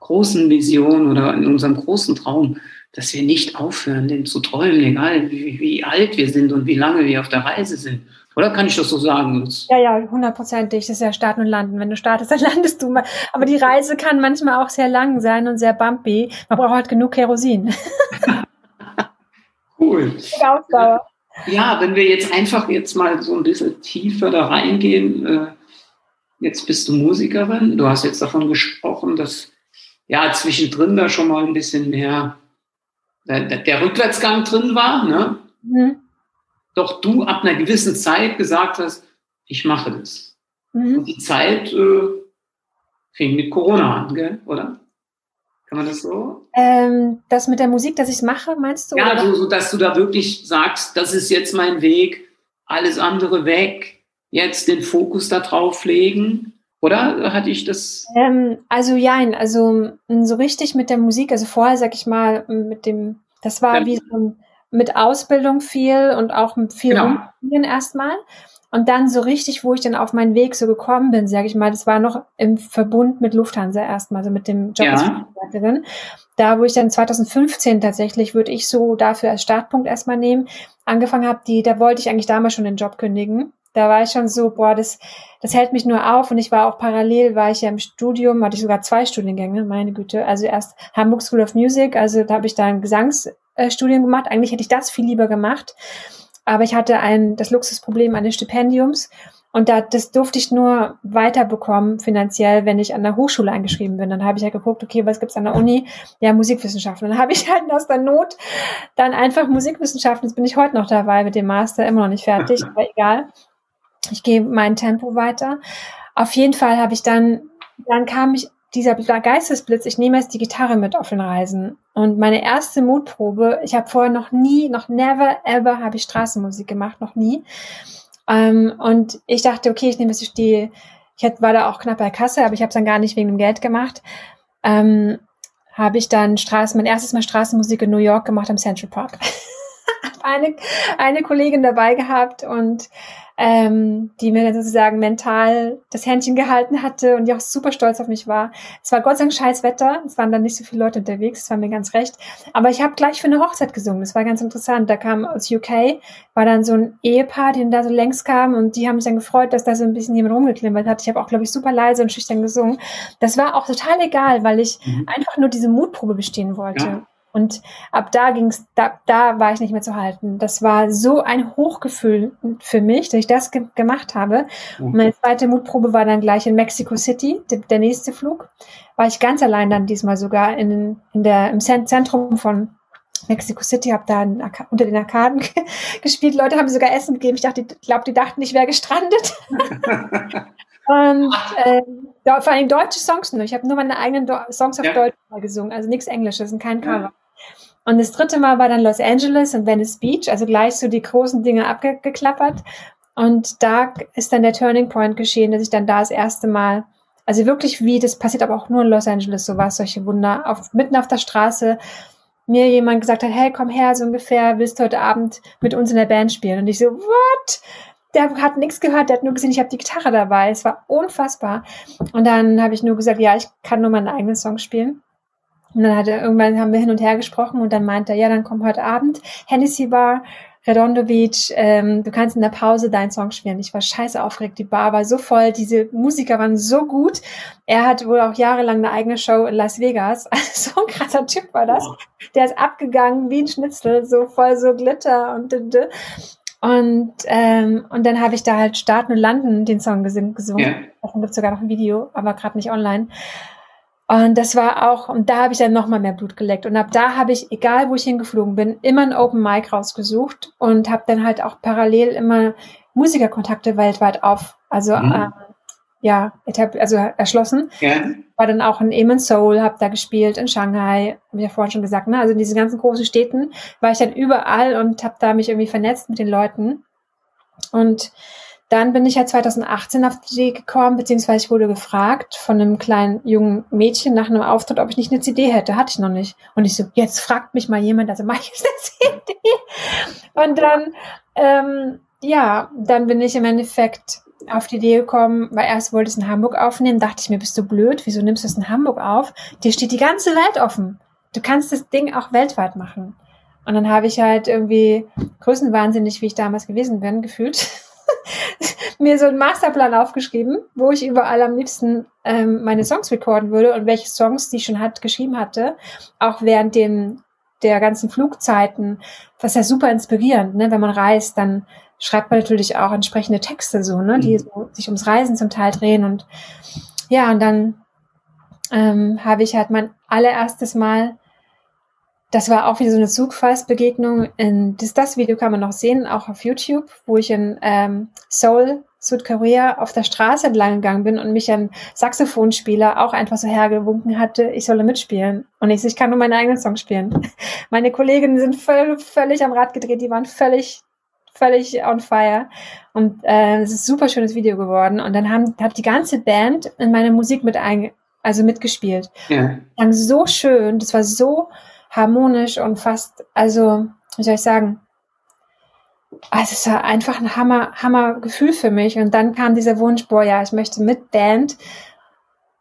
Speaker 1: großen Vision oder in unserem großen Traum, dass wir nicht aufhören, den zu träumen, egal wie, wie alt wir sind und wie lange wir auf der Reise sind. Oder kann ich das so sagen?
Speaker 2: Ja, ja, hundertprozentig. Das ist ja Starten und Landen. Wenn du startest, dann [LAUGHS] landest du mal. Aber die Reise kann manchmal auch sehr lang sein und sehr bumpy. Man braucht halt genug Kerosin. [LAUGHS] [LAUGHS]
Speaker 1: cool. Ausdauer. Ja, wenn wir jetzt einfach jetzt mal so ein bisschen tiefer da reingehen. Äh, jetzt bist du Musikerin. Du hast jetzt davon gesprochen, dass ja zwischendrin da schon mal ein bisschen mehr der, der Rückwärtsgang drin war. Ne? Mhm doch du ab einer gewissen Zeit gesagt hast, ich mache das. Mhm. Und die Zeit äh, fing mit Corona an, gell? oder? Kann man das so?
Speaker 2: Ähm, das mit der Musik, dass ich es mache, meinst du?
Speaker 1: Ja, so, so, dass du da wirklich sagst, das ist jetzt mein Weg, alles andere weg, jetzt den Fokus da drauf legen. Oder hatte ich das?
Speaker 2: Ähm, also ja, also so richtig mit der Musik, also vorher, sag ich mal, mit dem, das war ja. wie so ein mit Ausbildung viel und auch viel genau. erstmal. Und dann so richtig, wo ich dann auf meinen Weg so gekommen bin, sage ich mal, das war noch im Verbund mit Lufthansa erstmal, also mit dem Job ja. als Flugleiterin. Da, wo ich dann 2015 tatsächlich, würde ich so dafür als Startpunkt erstmal nehmen, angefangen habe, die, da wollte ich eigentlich damals schon den Job kündigen. Da war ich schon so, boah, das, das hält mich nur auf. Und ich war auch parallel, war ich ja im Studium, hatte ich sogar zwei Studiengänge, meine Güte. Also erst Hamburg School of Music, also da habe ich dann Gesangs äh, Studien gemacht. Eigentlich hätte ich das viel lieber gemacht. Aber ich hatte ein, das Luxusproblem eines Stipendiums. Und da, das durfte ich nur weiterbekommen finanziell, wenn ich an der Hochschule eingeschrieben bin. Dann habe ich ja halt geguckt, okay, was gibt's an der Uni? Ja, Musikwissenschaften. Dann [LAUGHS] habe ich halt aus der Not dann einfach Musikwissenschaften. Jetzt bin ich heute noch dabei mit dem Master, immer noch nicht fertig, [LAUGHS] aber egal. ich gehe mein Tempo weiter. Auf jeden Fall habe ich dann, dann kam ich dieser Geistesblitz, ich nehme jetzt die Gitarre mit auf den Reisen. Und meine erste Mutprobe, ich habe vorher noch nie, noch never ever habe ich Straßenmusik gemacht, noch nie. Ähm, und ich dachte, okay, ich nehme jetzt die, ich war da auch knapp bei Kasse, aber ich habe es dann gar nicht wegen dem Geld gemacht. Ähm, habe ich dann Straßen, mein erstes Mal Straßenmusik in New York gemacht am Central Park. [LAUGHS] eine, eine Kollegin dabei gehabt und ähm, die mir dann sozusagen mental das Händchen gehalten hatte und die auch super stolz auf mich war. Es war Gott sei Dank scheiß Wetter, es waren dann nicht so viele Leute unterwegs, das war mir ganz recht. Aber ich habe gleich für eine Hochzeit gesungen, das war ganz interessant. Da kam aus UK, war dann so ein Ehepaar, die da so längs kam und die haben sich dann gefreut, dass da so ein bisschen jemand rumgeklimpert hat. Ich habe auch, glaube ich, super leise und schüchtern gesungen. Das war auch total egal, weil ich mhm. einfach nur diese Mutprobe bestehen wollte. Ja. Und ab da ging's, da, da war ich nicht mehr zu halten. Das war so ein Hochgefühl für mich, dass ich das ge gemacht habe. Und meine zweite Mutprobe war dann gleich in Mexico City, der, der nächste Flug. War ich ganz allein dann diesmal sogar in, in der, im Zentrum von Mexico City, habe da unter den Arkaden [LAUGHS] gespielt. Leute haben sogar Essen gegeben. Ich dachte, ich glaube, die dachten, ich wäre gestrandet. [LAUGHS] Und äh, vor allem deutsche Songs nur. Ich habe nur meine eigenen Do Songs auf ja. Deutsch gesungen, also nichts Englisches und kein Cover. Und das dritte Mal war dann Los Angeles und Venice Beach, also gleich so die großen Dinge abgeklappert. Und da ist dann der Turning Point geschehen, dass ich dann da das erste Mal, also wirklich wie, das passiert aber auch nur in Los Angeles, so was, solche Wunder, auf, mitten auf der Straße, mir jemand gesagt hat, hey, komm her, so ungefähr, willst du heute Abend mit uns in der Band spielen? Und ich so, what? Der hat nichts gehört, der hat nur gesehen, ich habe die Gitarre dabei. Es war unfassbar. Und dann habe ich nur gesagt, ja, ich kann nur meinen eigenen Song spielen. Und dann hat er, irgendwann haben wir hin und her gesprochen und dann meinte er, ja, dann komm heute Abend, Hennessy Bar, Redondo Beach, ähm, du kannst in der Pause deinen Song spielen. Ich war scheiße aufgeregt, die Bar war so voll, diese Musiker waren so gut. Er hat wohl auch jahrelang eine eigene Show in Las Vegas. [LAUGHS] Also so ein krasser Typ war das. Der ist abgegangen wie ein Schnitzel, so voll so Glitter und und ähm, und dann habe ich da halt Starten und Landen den Song gesungen. Ja. Davon gibt sogar noch ein Video, aber gerade nicht online. Und das war auch, und da habe ich dann nochmal mehr Blut geleckt. Und ab da habe ich, egal wo ich hingeflogen bin, immer ein Open Mic rausgesucht und habe dann halt auch parallel immer Musikerkontakte weltweit auf, also mhm. äh, ja, also erschlossen. Ja. War dann auch in Eamon Seoul, habe da gespielt, in Shanghai, habe ich ja vorhin schon gesagt, ne? Also in diesen ganzen großen Städten war ich dann überall und habe da mich irgendwie vernetzt mit den Leuten. Und dann bin ich ja 2018 auf die Idee gekommen, beziehungsweise ich wurde gefragt von einem kleinen jungen Mädchen nach einem Auftritt, ob ich nicht eine CD hätte. Hatte ich noch nicht. Und ich so, jetzt fragt mich mal jemand, also mach ich eine [LAUGHS] CD. Und dann, ähm, ja, dann bin ich im Endeffekt auf die Idee gekommen, weil erst wollte ich es in Hamburg aufnehmen, dachte ich mir, bist du blöd? Wieso nimmst du es in Hamburg auf? Dir steht die ganze Welt offen. Du kannst das Ding auch weltweit machen. Und dann habe ich halt irgendwie größenwahnsinnig, wie ich damals gewesen bin, gefühlt, [LAUGHS] [LAUGHS] mir so einen Masterplan aufgeschrieben, wo ich überall am liebsten ähm, meine Songs recorden würde und welche Songs, die ich schon hat, geschrieben hatte, auch während dem der ganzen Flugzeiten, was ja super inspirierend, ne? Wenn man reist, dann schreibt man natürlich auch entsprechende Texte so, ne, die mhm. so, sich ums Reisen zum Teil drehen und ja, und dann ähm, habe ich halt mein allererstes Mal das war auch wieder so eine Zugfassbegegnung. In, das, das Video kann man noch sehen, auch auf YouTube, wo ich in ähm, Seoul, Südkorea, auf der Straße entlang gegangen bin und mich ein Saxophonspieler auch einfach so hergewunken hatte, ich solle mitspielen. Und ich, ich kann nur meinen eigenen Song spielen. [LAUGHS] Meine Kolleginnen sind völlig, völlig am Rad gedreht, die waren völlig völlig on fire. Und äh, es ist ein super schönes Video geworden. Und dann haben, hat die ganze Band in meine Musik mit ein, also mitgespielt. Ja. Dann so schön, das war so harmonisch und fast, also, wie soll ich sagen, also es war einfach ein Hammer, Hammer Gefühl für mich. Und dann kam dieser Wunsch, boah, ja, ich möchte mit Band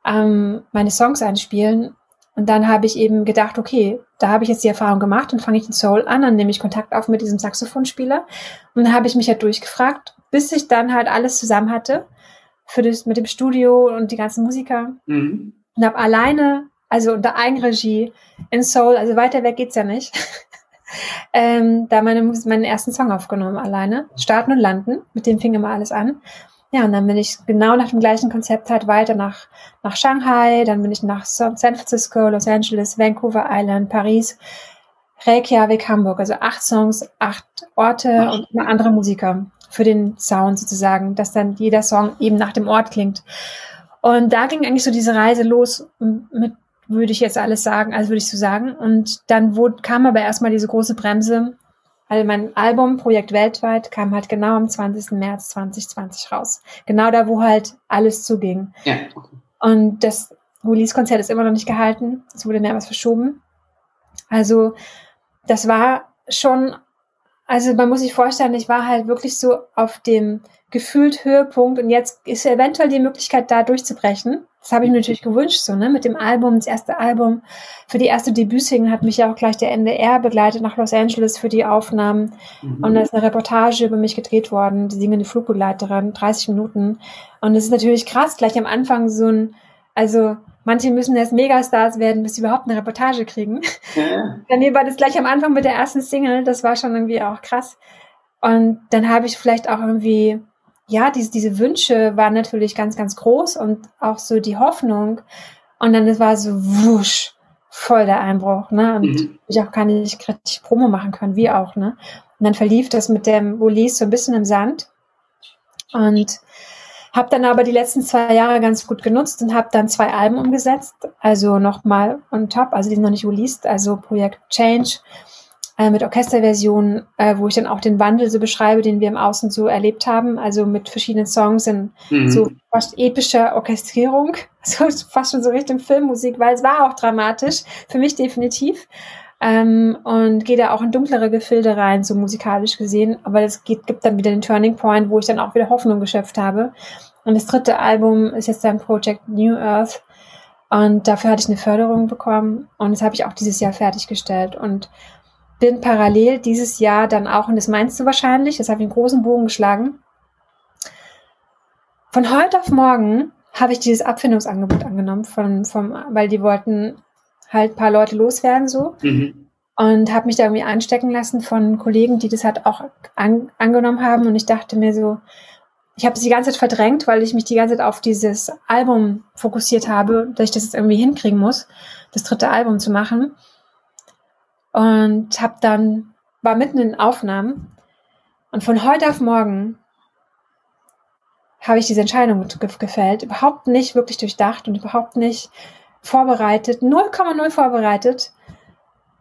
Speaker 2: ähm, meine Songs einspielen. Und dann habe ich eben gedacht, okay, da habe ich jetzt die Erfahrung gemacht und fange ich in Soul an, dann nehme ich Kontakt auf mit diesem Saxophonspieler. Und dann habe ich mich ja halt durchgefragt, bis ich dann halt alles zusammen hatte für das mit dem Studio und die ganzen Musiker. Mhm. Und habe alleine also unter Eigenregie in Soul, also weiter weg geht's ja nicht. [LAUGHS] ähm, da meine, meinen ersten Song aufgenommen alleine. Starten und landen, mit dem fing immer alles an. Ja, und dann bin ich genau nach dem gleichen Konzept halt weiter nach, nach Shanghai, dann bin ich nach San Francisco, Los Angeles, Vancouver Island, Paris, Reykjavik, Hamburg. Also acht Songs, acht Orte und andere Musiker. für den Sound sozusagen, dass dann jeder Song eben nach dem Ort klingt. Und da ging eigentlich so diese Reise los mit, würde ich jetzt alles sagen, also würde ich so sagen. Und dann wurde, kam aber erstmal diese große Bremse. Also mein Album Projekt Weltweit kam halt genau am 20. März 2020 raus. Genau da, wo halt alles zuging. Ja. Und das Release-Konzert ist immer noch nicht gehalten. Es wurde mehrmals verschoben. Also das war schon, also man muss sich vorstellen, ich war halt wirklich so auf dem gefühlt Höhepunkt und jetzt ist eventuell die Möglichkeit da durchzubrechen. Das habe ich mir natürlich gewünscht, so, ne, mit dem Album, das erste Album. Für die erste Debütsingle hat mich ja auch gleich der NDR begleitet nach Los Angeles für die Aufnahmen. Mhm. Und da ist eine Reportage über mich gedreht worden, die singende Flugbegleiterin, 30 Minuten. Und es ist natürlich krass, gleich am Anfang so ein, also, Manche müssen erst Megastars werden, bis sie überhaupt eine Reportage kriegen. Ja. Dann war das gleich am Anfang mit der ersten Single, das war schon irgendwie auch krass. Und dann habe ich vielleicht auch irgendwie ja, diese, diese Wünsche waren natürlich ganz, ganz groß und auch so die Hoffnung. Und dann es war so wusch, voll der Einbruch, ne? Und mhm. ich auch gar nicht richtig Promo machen können, wie auch, ne? Und dann verlief das mit dem Release so ein bisschen im Sand. Und habe dann aber die letzten zwei Jahre ganz gut genutzt und habe dann zwei Alben umgesetzt, also nochmal on top, also die sind noch nicht released, also Projekt Change äh, mit Orchesterversionen, äh, wo ich dann auch den Wandel so beschreibe, den wir im Außen so erlebt haben, also mit verschiedenen Songs in mhm. so fast epischer Orchestrierung, [LAUGHS] so fast schon so Richtung Filmmusik, weil es war auch dramatisch, für mich definitiv. Ähm, und gehe da auch in dunklere Gefilde rein, so musikalisch gesehen. Aber es geht, gibt dann wieder den Turning Point, wo ich dann auch wieder Hoffnung geschöpft habe. Und das dritte Album ist jetzt dann Project New Earth. Und dafür hatte ich eine Förderung bekommen. Und das habe ich auch dieses Jahr fertiggestellt. Und bin parallel dieses Jahr dann auch, und das meinst du wahrscheinlich, das habe ich einen großen Bogen geschlagen. Von heute auf morgen habe ich dieses Abfindungsangebot angenommen, von, vom, weil die wollten halt ein paar Leute loswerden so. Mhm. Und habe mich da irgendwie anstecken lassen von Kollegen, die das halt auch an, angenommen haben. Und ich dachte mir so, ich habe es die ganze Zeit verdrängt, weil ich mich die ganze Zeit auf dieses Album fokussiert habe, dass ich das jetzt irgendwie hinkriegen muss, das dritte Album zu machen und habe dann war mitten in Aufnahmen und von heute auf morgen habe ich diese Entscheidung gefällt, überhaupt nicht wirklich durchdacht und überhaupt nicht vorbereitet, 0,0 vorbereitet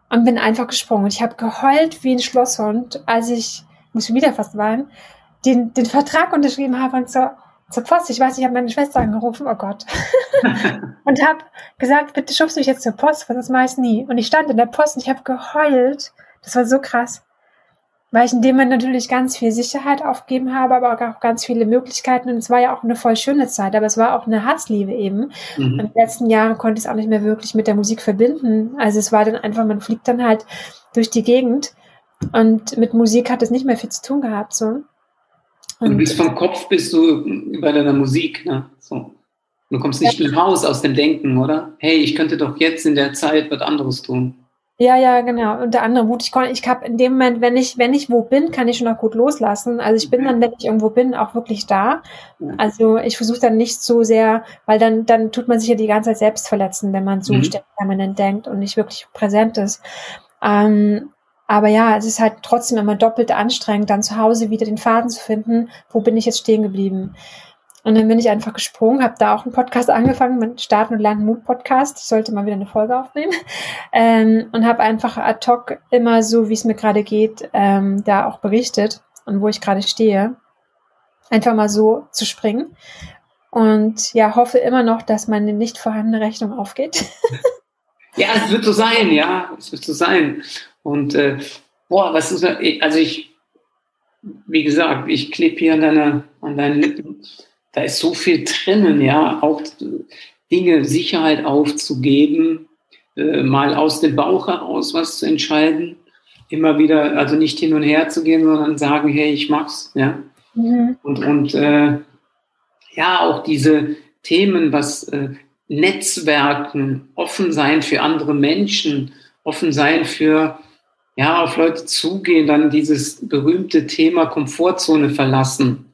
Speaker 2: und bin einfach gesprungen. Und ich habe geheult wie ein Schlosshund, als ich, muss schon wieder fast weinen, den, den Vertrag unterschrieben habe und so, zur Post. Ich weiß, ich habe meine Schwester angerufen, oh Gott. [LAUGHS] und habe gesagt, bitte schubst mich jetzt zur Post, weil das mache ich nie. Und ich stand in der Post und ich habe geheult. Das war so krass. Weil ich in dem Moment natürlich ganz viel Sicherheit aufgegeben habe, aber auch ganz viele Möglichkeiten. Und es war ja auch eine voll schöne Zeit, aber es war auch eine Hassliebe eben. Mhm. Und die letzten Jahre konnte ich es auch nicht mehr wirklich mit der Musik verbinden. Also es war dann einfach, man fliegt dann halt durch die Gegend. Und mit Musik hat es nicht mehr viel zu tun gehabt, so.
Speaker 1: Und du bist vom Kopf bist du bei deiner Musik, ne? So. Du kommst nicht ja. raus aus dem Denken, oder? Hey, ich könnte doch jetzt in der Zeit was anderes tun.
Speaker 2: Ja, ja, genau. Unter anderem gut. Ich kann, ich habe in dem Moment, wenn ich, wenn ich wo bin, kann ich schon auch gut loslassen. Also ich bin dann, wenn ich irgendwo bin, auch wirklich da. Also ich versuche dann nicht so sehr, weil dann, dann tut man sich ja die ganze Zeit selbst verletzen, wenn man so mhm. permanent denkt und nicht wirklich präsent ist. Ähm, aber ja, es ist halt trotzdem immer doppelt anstrengend, dann zu Hause wieder den Faden zu finden, wo bin ich jetzt stehen geblieben. Und dann bin ich einfach gesprungen, habe da auch einen Podcast angefangen, mit Starten und Lernen Mut Podcast. Ich sollte mal wieder eine Folge aufnehmen. [LAUGHS] Ähm, und habe einfach ad hoc immer so, wie es mir gerade geht, ähm, da auch berichtet und wo ich gerade stehe. Einfach mal so zu springen. Und ja, hoffe immer noch, dass meine nicht vorhandene Rechnung aufgeht. [LAUGHS]
Speaker 1: ja, es wird so sein, ja, es wird so sein. Und äh, boah, was ist, also ich, wie gesagt, ich klebe hier an, deiner, an deinen Lippen. Da ist so viel drinnen, ja, auch Dinge, Sicherheit aufzugeben, äh, mal aus dem Bauch heraus was zu entscheiden, immer wieder, also nicht hin und her zu gehen, sondern sagen, hey, ich mach's, ja. Mhm. Und, und äh, ja, auch diese Themen, was äh, Netzwerken, offen sein für andere Menschen, offen sein für ja, auf Leute zugehen, dann dieses berühmte Thema Komfortzone verlassen.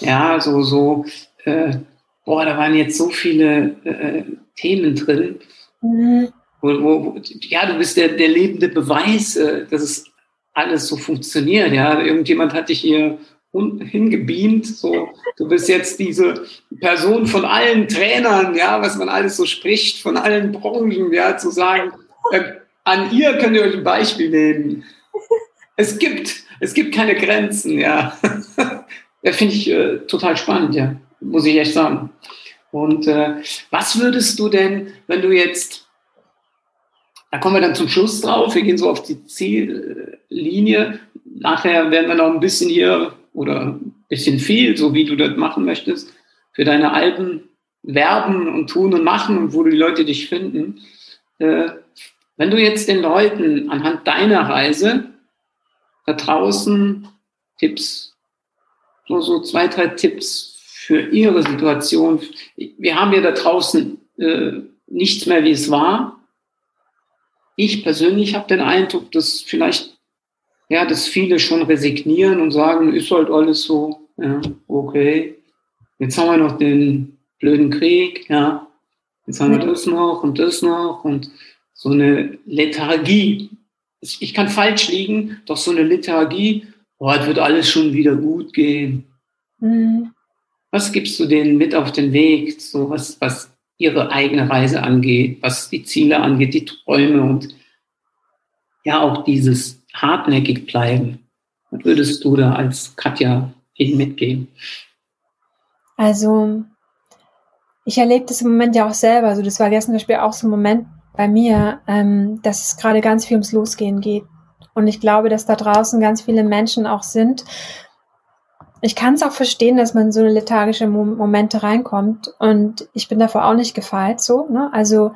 Speaker 1: Ja, so, so, äh, boah, da waren jetzt so viele äh, Themen drin. Mhm. Wo, wo, ja, du bist der, der lebende Beweis, äh, dass es alles so funktioniert. Ja, irgendjemand hat dich hier hingebeamt. So, du bist jetzt diese Person von allen Trainern, ja, was man alles so spricht, von allen Branchen, ja, zu sagen, äh, an ihr könnt ihr euch ein Beispiel nehmen. [LAUGHS] Es gibt, es gibt keine Grenzen, ja. [LAUGHS] das finde ich äh, total spannend, ja, muss ich echt sagen. Und äh, was würdest du denn, wenn du jetzt, da kommen wir dann zum Schluss drauf, wir gehen so auf die Ziellinie, nachher werden wir noch ein bisschen hier oder ein bisschen viel, so wie du das machen möchtest, für deine Alben werben und tun und machen und wo die Leute dich finden. Äh, wenn du jetzt den Leuten anhand deiner Reise da draußen Tipps, so, so zwei, drei Tipps für ihre Situation. Wir haben ja da draußen äh, nichts mehr, wie es war. Ich persönlich habe den Eindruck, dass vielleicht ja, dass viele schon resignieren und sagen, ist halt alles so, ja, okay. Jetzt haben wir noch den blöden Krieg, ja. Jetzt haben wir das noch und das noch und so eine Lethargie. Ich kann falsch liegen, doch so eine Lethargie, oh, es wird alles schon wieder gut gehen. Mhm. Was gibst du denen mit auf den Weg, so was, was ihre eigene Reise angeht, was die Ziele angeht, die Träume und ja auch dieses hartnäckig bleiben. Was würdest du da als Katja ihnen mitgeben?
Speaker 2: Also, ich erlebe das im Moment ja auch selber. Also, das war gestern zum Beispiel auch so ein Moment bei mir, ähm, dass es gerade ganz viel ums Losgehen geht. Und ich glaube, dass da draußen ganz viele Menschen auch sind. Ich kann es auch verstehen, dass man in so eine lethargische Momente reinkommt. Und ich bin davor auch nicht gefeit, so. Ne? Also,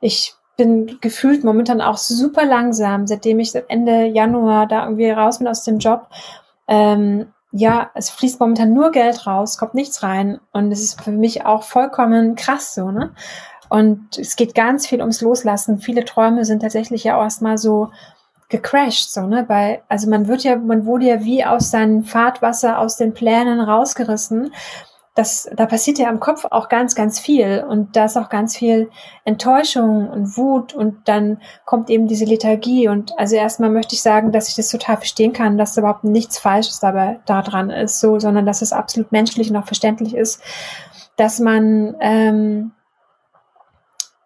Speaker 2: ich bin gefühlt momentan auch super langsam, seitdem ich Ende Januar da irgendwie raus bin aus dem Job. Ähm, ja, es fließt momentan nur Geld raus, kommt nichts rein und es ist für mich auch vollkommen krass so, ne? Und es geht ganz viel ums Loslassen. Viele Träume sind tatsächlich ja erstmal so gecrashed, so, ne? Weil, also man wird ja, man wurde ja wie aus seinem Fahrtwasser, aus den Plänen rausgerissen das, da passiert ja im Kopf auch ganz, ganz viel und da ist auch ganz viel Enttäuschung und Wut und dann kommt eben diese Lethargie und also erstmal möchte ich sagen, dass ich das total verstehen kann, dass überhaupt nichts Falsches dabei daran ist, so, sondern dass es absolut menschlich und auch verständlich ist, dass man, ähm,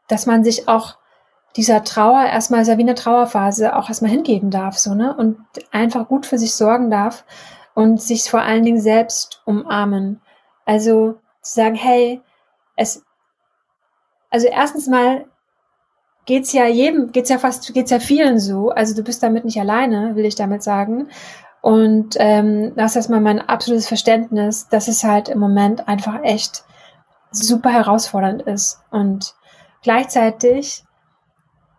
Speaker 2: dass man sich auch dieser Trauer erstmal, ist ja wie eine Trauerphase, auch erstmal hingeben darf, so, ne, und einfach gut für sich sorgen darf und sich vor allen Dingen selbst umarmen also zu sagen, hey, es, also erstens mal geht's ja jedem, geht's ja fast, geht's ja vielen so. Also du bist damit nicht alleine, will ich damit sagen. Und ähm, das ist erstmal mein absolutes Verständnis, dass es halt im Moment einfach echt super herausfordernd ist. Und gleichzeitig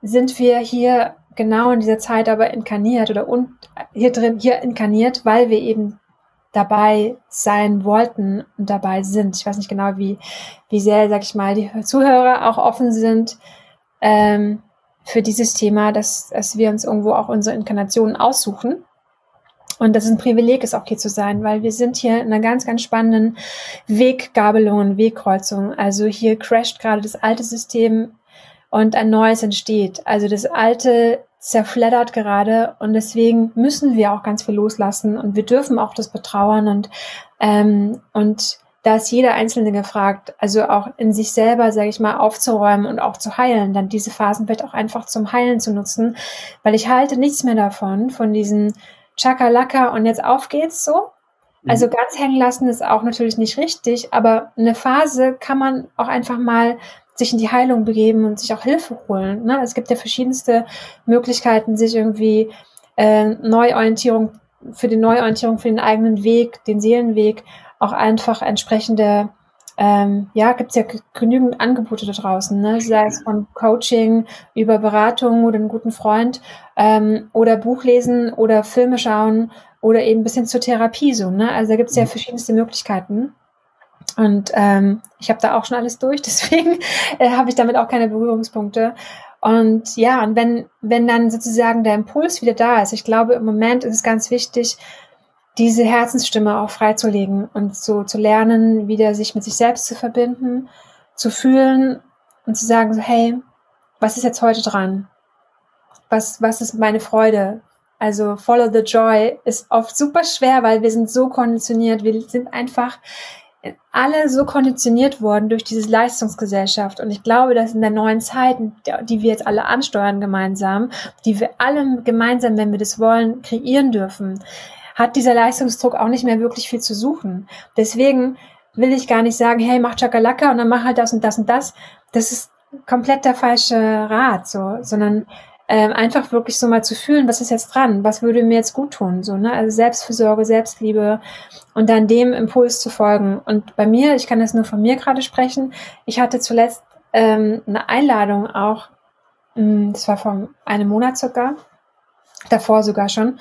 Speaker 2: sind wir hier genau in dieser Zeit aber inkarniert oder und hier drin, hier inkarniert, weil wir eben dabei sein wollten und dabei sind. Ich weiß nicht genau, wie, wie sehr, sag ich mal, die Zuhörer auch offen sind ähm, für dieses Thema, dass, dass wir uns irgendwo auch unsere Inkarnationen aussuchen. Und dass es ein Privileg ist, auch hier zu sein, weil wir sind hier in einer ganz, ganz spannenden Weggabelung und Wegkreuzung. Also hier crasht gerade das alte System und ein neues entsteht. Also das alte zerfleddert gerade und deswegen müssen wir auch ganz viel loslassen und wir dürfen auch das betrauern und ähm, und da ist jeder Einzelne gefragt, also auch in sich selber, sage ich mal, aufzuräumen und auch zu heilen, dann diese Phasen vielleicht auch einfach zum Heilen zu nutzen, weil ich halte nichts mehr davon, von diesen Chakalaka und jetzt auf geht's so. Also mhm. ganz hängen lassen ist auch natürlich nicht richtig, aber eine Phase kann man auch einfach mal sich in die Heilung begeben und sich auch Hilfe holen. Ne? Es gibt ja verschiedenste Möglichkeiten, sich irgendwie äh, Neuorientierung für die Neuorientierung, für den eigenen Weg, den Seelenweg, auch einfach entsprechende, ähm, ja, gibt es ja genügend Angebote da draußen, ne? sei es von Coaching über Beratung oder einen guten Freund ähm, oder Buch lesen oder Filme schauen oder eben bis hin zur Therapie so. Ne? Also da gibt es ja mhm. verschiedenste Möglichkeiten. Und ähm, ich habe da auch schon alles durch, [LAUGHS] deswegen äh, habe ich damit auch keine Berührungspunkte. Und ja, und wenn, wenn dann sozusagen der Impuls wieder da ist, ich glaube, im Moment ist es ganz wichtig, diese Herzensstimme auch freizulegen und so zu lernen, wieder sich mit sich selbst zu verbinden, zu fühlen und zu sagen, so, hey, was ist jetzt heute dran? Was, was ist meine Freude? Also Follow the Joy ist oft super schwer, weil wir sind so konditioniert. Wir sind einfach alle so konditioniert worden durch diese Leistungsgesellschaft. Und ich glaube, dass in der neuen Zeit, die wir jetzt alle ansteuern gemeinsam, die wir alle gemeinsam, wenn wir das wollen, kreieren dürfen, hat dieser Leistungsdruck auch nicht mehr wirklich viel zu suchen. Deswegen will ich gar nicht sagen, hey, mach Chakalaka und dann mach halt das und das und das. Das ist komplett der falsche Rat, so, sondern ähm, einfach wirklich so mal zu fühlen, was ist jetzt dran, was würde mir jetzt gut tun, so, ne? Also Selbstfürsorge, Selbstliebe und dann dem Impuls zu folgen. Und bei mir, ich kann das nur von mir gerade sprechen, ich hatte zuletzt ähm, eine Einladung auch, mh, hm, das war vor einem Monat sogar, davor sogar schon.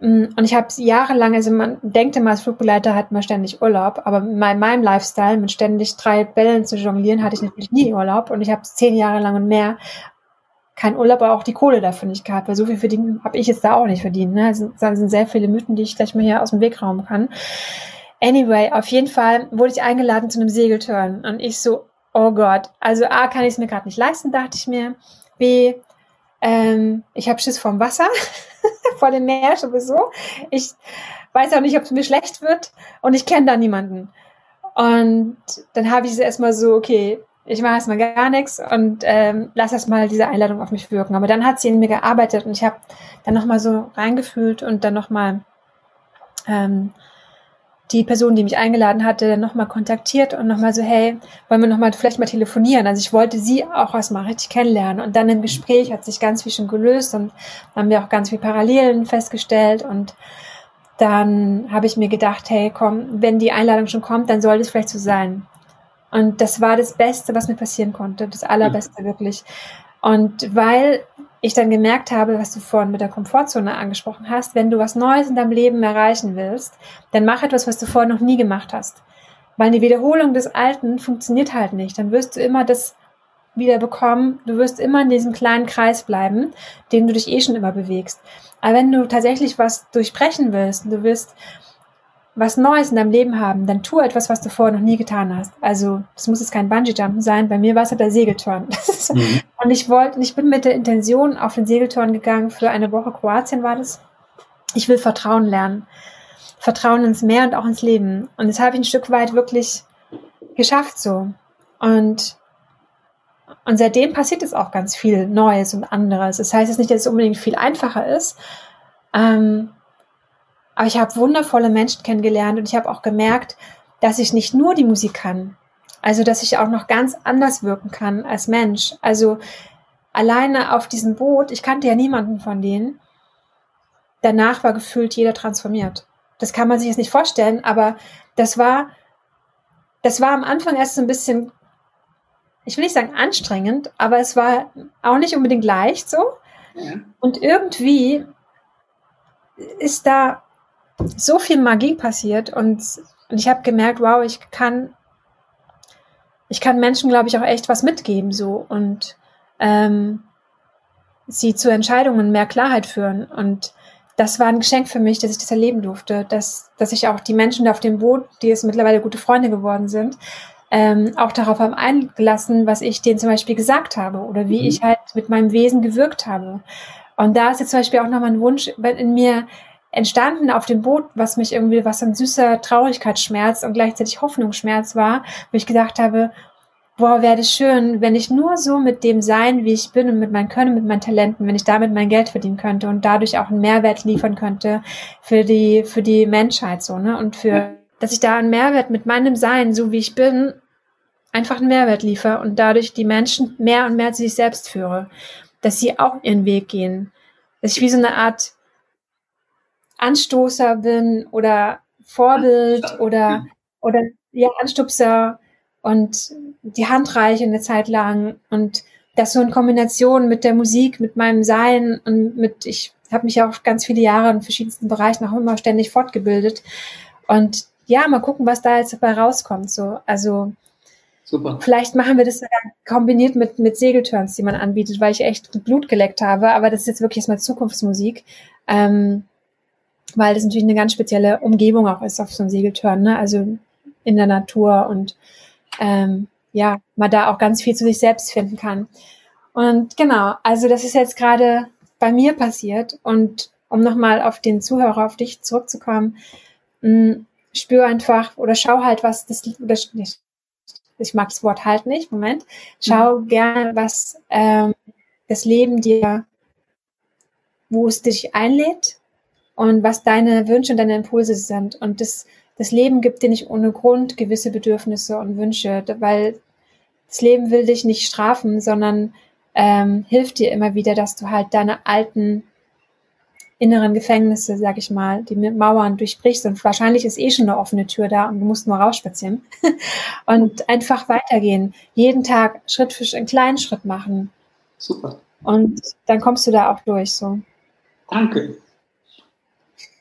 Speaker 2: Hm, und ich habe jahrelang, also man denkt immer, als Flugbegleiter hat man ständig Urlaub, aber in meinem Lifestyle mit ständig drei Bällen zu jonglieren, hatte ich natürlich nie Urlaub und ich habe zehn Jahre lang und mehr kein Urlaub, aber auch die Kohle dafür nicht gehabt, weil so viel verdienen habe ich jetzt da auch nicht verdient. Ne? Das sind, sind sehr viele Mythen, die ich gleich mal hier aus dem Weg rauben kann. Anyway, auf jeden Fall wurde ich eingeladen zu einem Segelturn und ich so, oh Gott, also A, kann ich es mir gerade nicht leisten, dachte ich mir. B, ähm, ich habe Schiss vorm Wasser, [LAUGHS] vor dem Meer sowieso. Ich weiß auch nicht, ob es mir schlecht wird und ich kenne da niemanden. Und dann habe ich es erstmal so, okay, ich mache erstmal gar nichts und ähm, lass erstmal diese Einladung auf mich wirken. Aber dann hat sie in mir gearbeitet und ich habe dann nochmal so reingefühlt und dann nochmal ähm, die Person, die mich eingeladen hatte, dann nochmal kontaktiert und nochmal so, hey, wollen wir nochmal vielleicht mal telefonieren? Also ich wollte sie auch erstmal richtig kennenlernen. Und dann im Gespräch hat sich ganz viel schon gelöst und haben wir auch ganz viel Parallelen festgestellt und dann habe ich mir gedacht, hey, komm, wenn die Einladung schon kommt, dann soll es vielleicht so sein. Und das war das Beste, was mir passieren konnte. Das Allerbeste wirklich. Und weil ich dann gemerkt habe, was du vorhin mit der Komfortzone angesprochen hast, wenn du was Neues in deinem Leben erreichen willst, dann mach etwas, was du vorher noch nie gemacht hast. Weil die Wiederholung des Alten funktioniert halt nicht. Dann wirst du immer das wieder bekommen. Du wirst immer in diesem kleinen Kreis bleiben, den du dich eh schon immer bewegst. Aber wenn du tatsächlich was durchbrechen willst, du willst was Neues in deinem Leben haben, dann tu etwas, was du vorher noch nie getan hast. Also, das muss jetzt kein Bungee-Jumpen sein. Bei mir war es halt der Segelturn. [LAUGHS] Mhm. Und ich wollte, ich bin mit der Intention auf den Segelturn gegangen für eine Woche Kroatien war das. Ich will Vertrauen lernen. Vertrauen ins Meer und auch ins Leben. Und das habe ich ein Stück weit wirklich geschafft so. Und und seitdem passiert es auch ganz viel Neues und anderes. Das heißt jetzt nicht, dass es unbedingt viel einfacher ist. Ähm, aber ich habe wundervolle Menschen kennengelernt und ich habe auch gemerkt, dass ich nicht nur die Musik kann, also dass ich auch noch ganz anders wirken kann als Mensch. Also alleine auf diesem Boot, ich kannte ja niemanden von denen. Danach war gefühlt jeder transformiert. Das kann man sich jetzt nicht vorstellen, aber das war, das war am Anfang erst so ein bisschen, ich will nicht sagen anstrengend, aber es war auch nicht unbedingt leicht so. Ja. Und irgendwie ist da so viel Magie passiert und, und ich habe gemerkt, wow, ich kann, ich kann Menschen, glaube ich, auch echt was mitgeben so und ähm, sie zu Entscheidungen mehr Klarheit führen. Und das war ein Geschenk für mich, dass ich das erleben durfte, dass, dass ich auch die Menschen auf dem Boot, die jetzt mittlerweile gute Freunde geworden sind, ähm, auch darauf haben eingelassen, was ich denen zum Beispiel gesagt habe oder wie mhm. ich halt mit meinem Wesen gewirkt habe. Und da ist jetzt zum Beispiel auch nochmal ein Wunsch in mir, entstanden auf dem Boot, was mich irgendwie, was ein süßer Traurigkeitsschmerz und gleichzeitig Hoffnungsschmerz war, wo ich gedacht habe, boah, wäre das schön, wenn ich nur so mit dem sein, wie ich bin und mit meinem Können, mit meinen Talenten, wenn ich damit mein Geld verdienen könnte und dadurch auch einen Mehrwert liefern könnte für die, für die Menschheit, so, ne, und für, dass ich da einen Mehrwert mit meinem Sein, so wie ich bin, einfach einen Mehrwert liefere und dadurch die Menschen mehr und mehr zu sich selbst führe, dass sie auch ihren Weg gehen, dass ich wie so eine Art Anstoßer bin oder Vorbild oder, oder ja, Anstupser und die Hand reiche eine Zeit lang und das so in Kombination mit der Musik, mit meinem Sein und mit, ich habe mich ja auch ganz viele Jahre in verschiedensten Bereichen auch immer ständig fortgebildet. Und ja, mal gucken, was da jetzt dabei rauskommt. So, also Super. Vielleicht machen wir das kombiniert mit, mit Segelturns, die man anbietet, weil ich echt Blut geleckt habe. Aber das ist jetzt wirklich erstmal Zukunftsmusik. Ähm, weil das natürlich eine ganz spezielle Umgebung auch ist auf so einem Segeltörn, ne? also in der Natur und ähm, ja, man da auch ganz viel zu sich selbst finden kann. Und genau, also das ist jetzt gerade bei mir passiert und um nochmal auf den Zuhörer, auf dich zurückzukommen, mh, mm, spür einfach oder schau halt, was das, oder nicht, ich mag das Wort halt nicht, Moment, schau mhm. gerne, was ähm, das Leben dir, wo es dich einlädt und was deine Wünsche und deine Impulse sind. Und das, das Leben gibt dir nicht ohne Grund gewisse Bedürfnisse und Wünsche, weil das Leben will dich nicht strafen, sondern ähm, hilft dir immer wieder, dass du halt deine alten inneren Gefängnisse, sag ich mal, die mit Mauern durchbrichst und wahrscheinlich ist eh schon eine offene Tür da und du musst nur rausspazieren [LAUGHS] und einfach weitergehen. Jeden Tag Schritt für Schritt, einen kleinen Schritt machen.
Speaker 1: Super.
Speaker 2: Und dann kommst du da auch durch, so.
Speaker 1: Danke.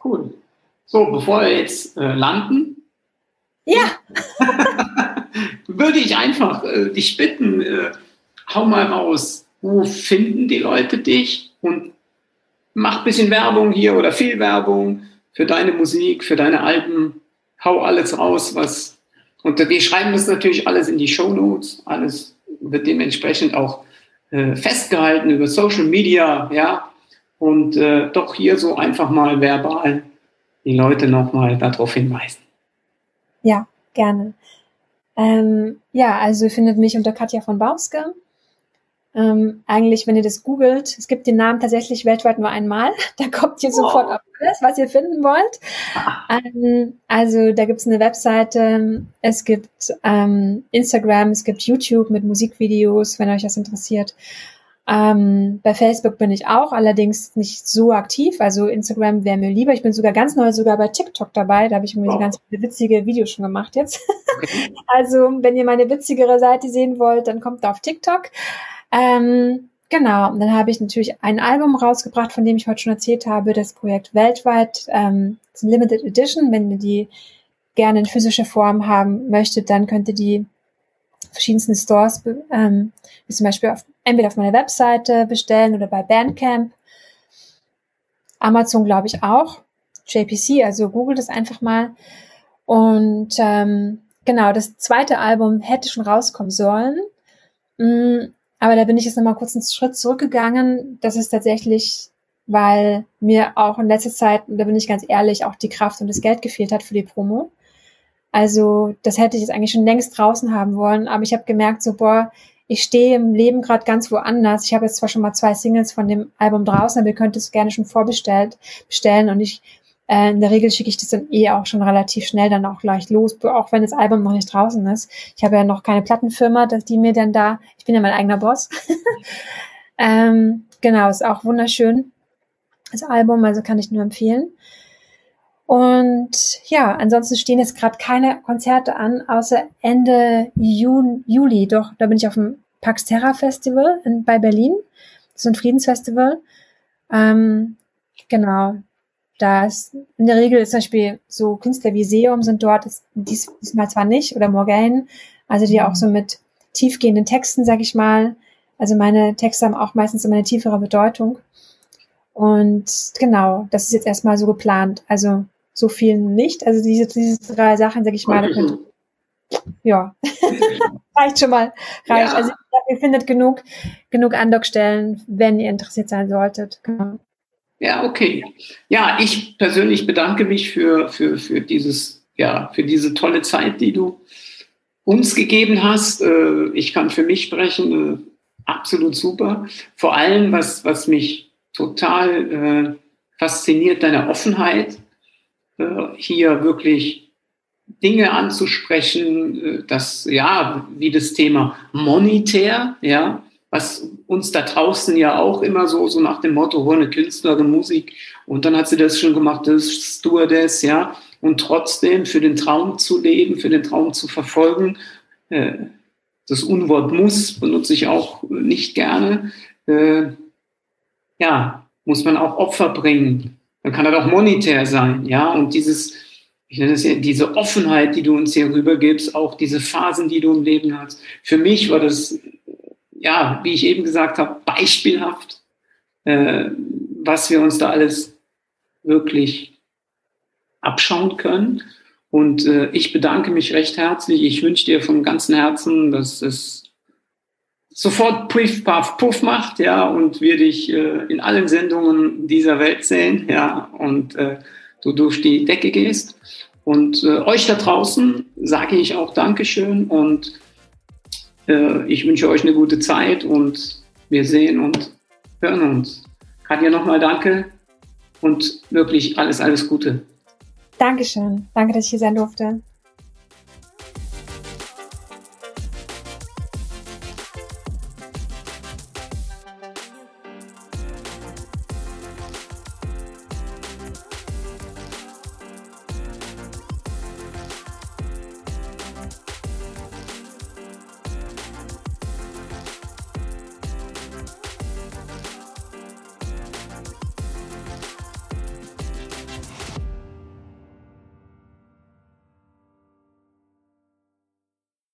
Speaker 1: Cool. So, bevor wir jetzt äh, landen.
Speaker 2: Ja. [LAUGHS]
Speaker 1: würde ich einfach äh, dich bitten, äh, hau mal raus, wo finden die Leute dich und mach ein bisschen Werbung hier oder viel Werbung für deine Musik, für deine Alben. Hau alles raus, was. Und wir schreiben das natürlich alles in die Show Notes. Alles wird dementsprechend auch äh, festgehalten über Social Media, ja. Und äh, doch hier so einfach mal verbal die Leute nochmal darauf hinweisen.
Speaker 2: Ja, gerne. Ähm, ja, also ihr findet mich unter Katja von Bauske. Ähm, eigentlich, wenn ihr das googelt, es gibt den Namen tatsächlich weltweit nur einmal. [LAUGHS] Da kommt ihr sofort oh. auf alles, was ihr finden wollt. Ähm, also da gibt es eine Webseite, es gibt ähm, Instagram, es gibt YouTube mit Musikvideos, wenn euch das interessiert. Ähm, bei Facebook bin ich auch, allerdings nicht so aktiv. Also Instagram wäre mir lieber. Ich bin sogar ganz neu sogar bei TikTok dabei. Da habe ich irgendwie wow. ganz viele witzige Videos schon gemacht jetzt. Okay. [LAUGHS] also wenn ihr meine witzigere Seite sehen wollt, dann kommt auf TikTok. Ähm, genau, und dann habe ich natürlich ein Album rausgebracht, von dem ich heute schon erzählt habe, das Projekt weltweit. Ähm, das ist ein Limited Edition. Wenn ihr die gerne in physischer Form haben möchtet, dann könnt ihr die verschiedensten Stores, ähm, wie zum Beispiel auf, entweder auf meiner Webseite bestellen oder bei Bandcamp. Amazon glaube ich auch. JPC, also google das einfach mal. Und ähm, genau, das zweite Album hätte schon rauskommen sollen. Mm, aber da bin ich jetzt nochmal kurz einen Schritt zurückgegangen. Das ist tatsächlich, weil mir auch in letzter Zeit, da bin ich ganz ehrlich, auch die Kraft und das Geld gefehlt hat für die Promo. Also das hätte ich jetzt eigentlich schon längst draußen haben wollen, aber ich habe gemerkt, so boah, ich stehe im Leben gerade ganz woanders. Ich habe jetzt zwar schon mal zwei Singles von dem Album draußen, aber ihr könnt es gerne schon vorbestellt bestellen und ich äh, in der Regel schicke ich das dann eh auch schon relativ schnell dann auch gleich los, auch wenn das Album noch nicht draußen ist. Ich habe ja noch keine Plattenfirma, dass die mir dann da, ich bin ja mein eigener Boss. [LAUGHS] ähm, genau, ist auch wunderschön. Das Album, also kann ich nur empfehlen. Und ja, ansonsten stehen jetzt gerade keine Konzerte an, außer Ende Juni, Juli. Doch, da bin ich auf dem Pax Terra Festival in, bei Berlin. Das ist ein Friedensfestival. Ähm, genau. Da ist in der Regel ist zum Beispiel so Künstler wie Seum sind dort, ist dies, diesmal zwar nicht, oder Morgan, also die auch so mit tiefgehenden Texten, sag ich mal. Also meine Texte haben auch meistens immer eine tiefere Bedeutung. Und genau, das ist jetzt erstmal so geplant. Also so viel nicht. Also diese, diese drei Sachen, sag ich mal, könnt, ja, [LAUGHS] reicht schon mal. Reicht. Ja. Also ihr findet genug, genug Andockstellen, wenn ihr interessiert sein solltet. Genau.
Speaker 1: Ja, okay. Ja, ich persönlich bedanke mich für, für, für dieses, ja, für diese tolle Zeit, die du uns gegeben hast. Äh, ich kann für mich sprechen, äh, absolut super. Vor allem, was, was mich total äh, fasziniert, deine Offenheit hier wirklich Dinge anzusprechen, äh, das, ja, wie das Thema monetär, ja, was uns da draußen ja auch immer so, so nach dem Motto, oh, eine Künstlerin, Musik. Und dann hat sie das schon gemacht, das Stewardess, ja. Und trotzdem für den Traum zu leben, für den Traum zu verfolgen, äh, das Unwort muss benutze ich auch nicht gerne. Äh, ja, muss man auch Opfer bringen. Dann kann das auch monetär sein, ja. Und dieses, ich nenne es ja, diese Offenheit, die du uns hier rübergibst, auch diese Phasen, die du im Leben hast. Für mich war das, ja, wie ich eben gesagt habe, beispielhaft, äh, was wir uns da alles wirklich abschauen können. Und äh, ich bedanke mich recht herzlich. Ich wünsche dir von ganzem Herzen, dass es sofort Puff, Puff, Puff macht, ja, und wir dich äh, in allen Sendungen dieser Welt sehen, ja, und äh, du durch die Decke gehst. Und äh, euch da draußen sage ich auch Dankeschön und äh, ich wünsche euch eine gute Zeit und wir sehen und hören uns. Katja, nochmal danke und wirklich alles, alles Gute.
Speaker 2: Dankeschön. Danke, dass ich hier sein durfte.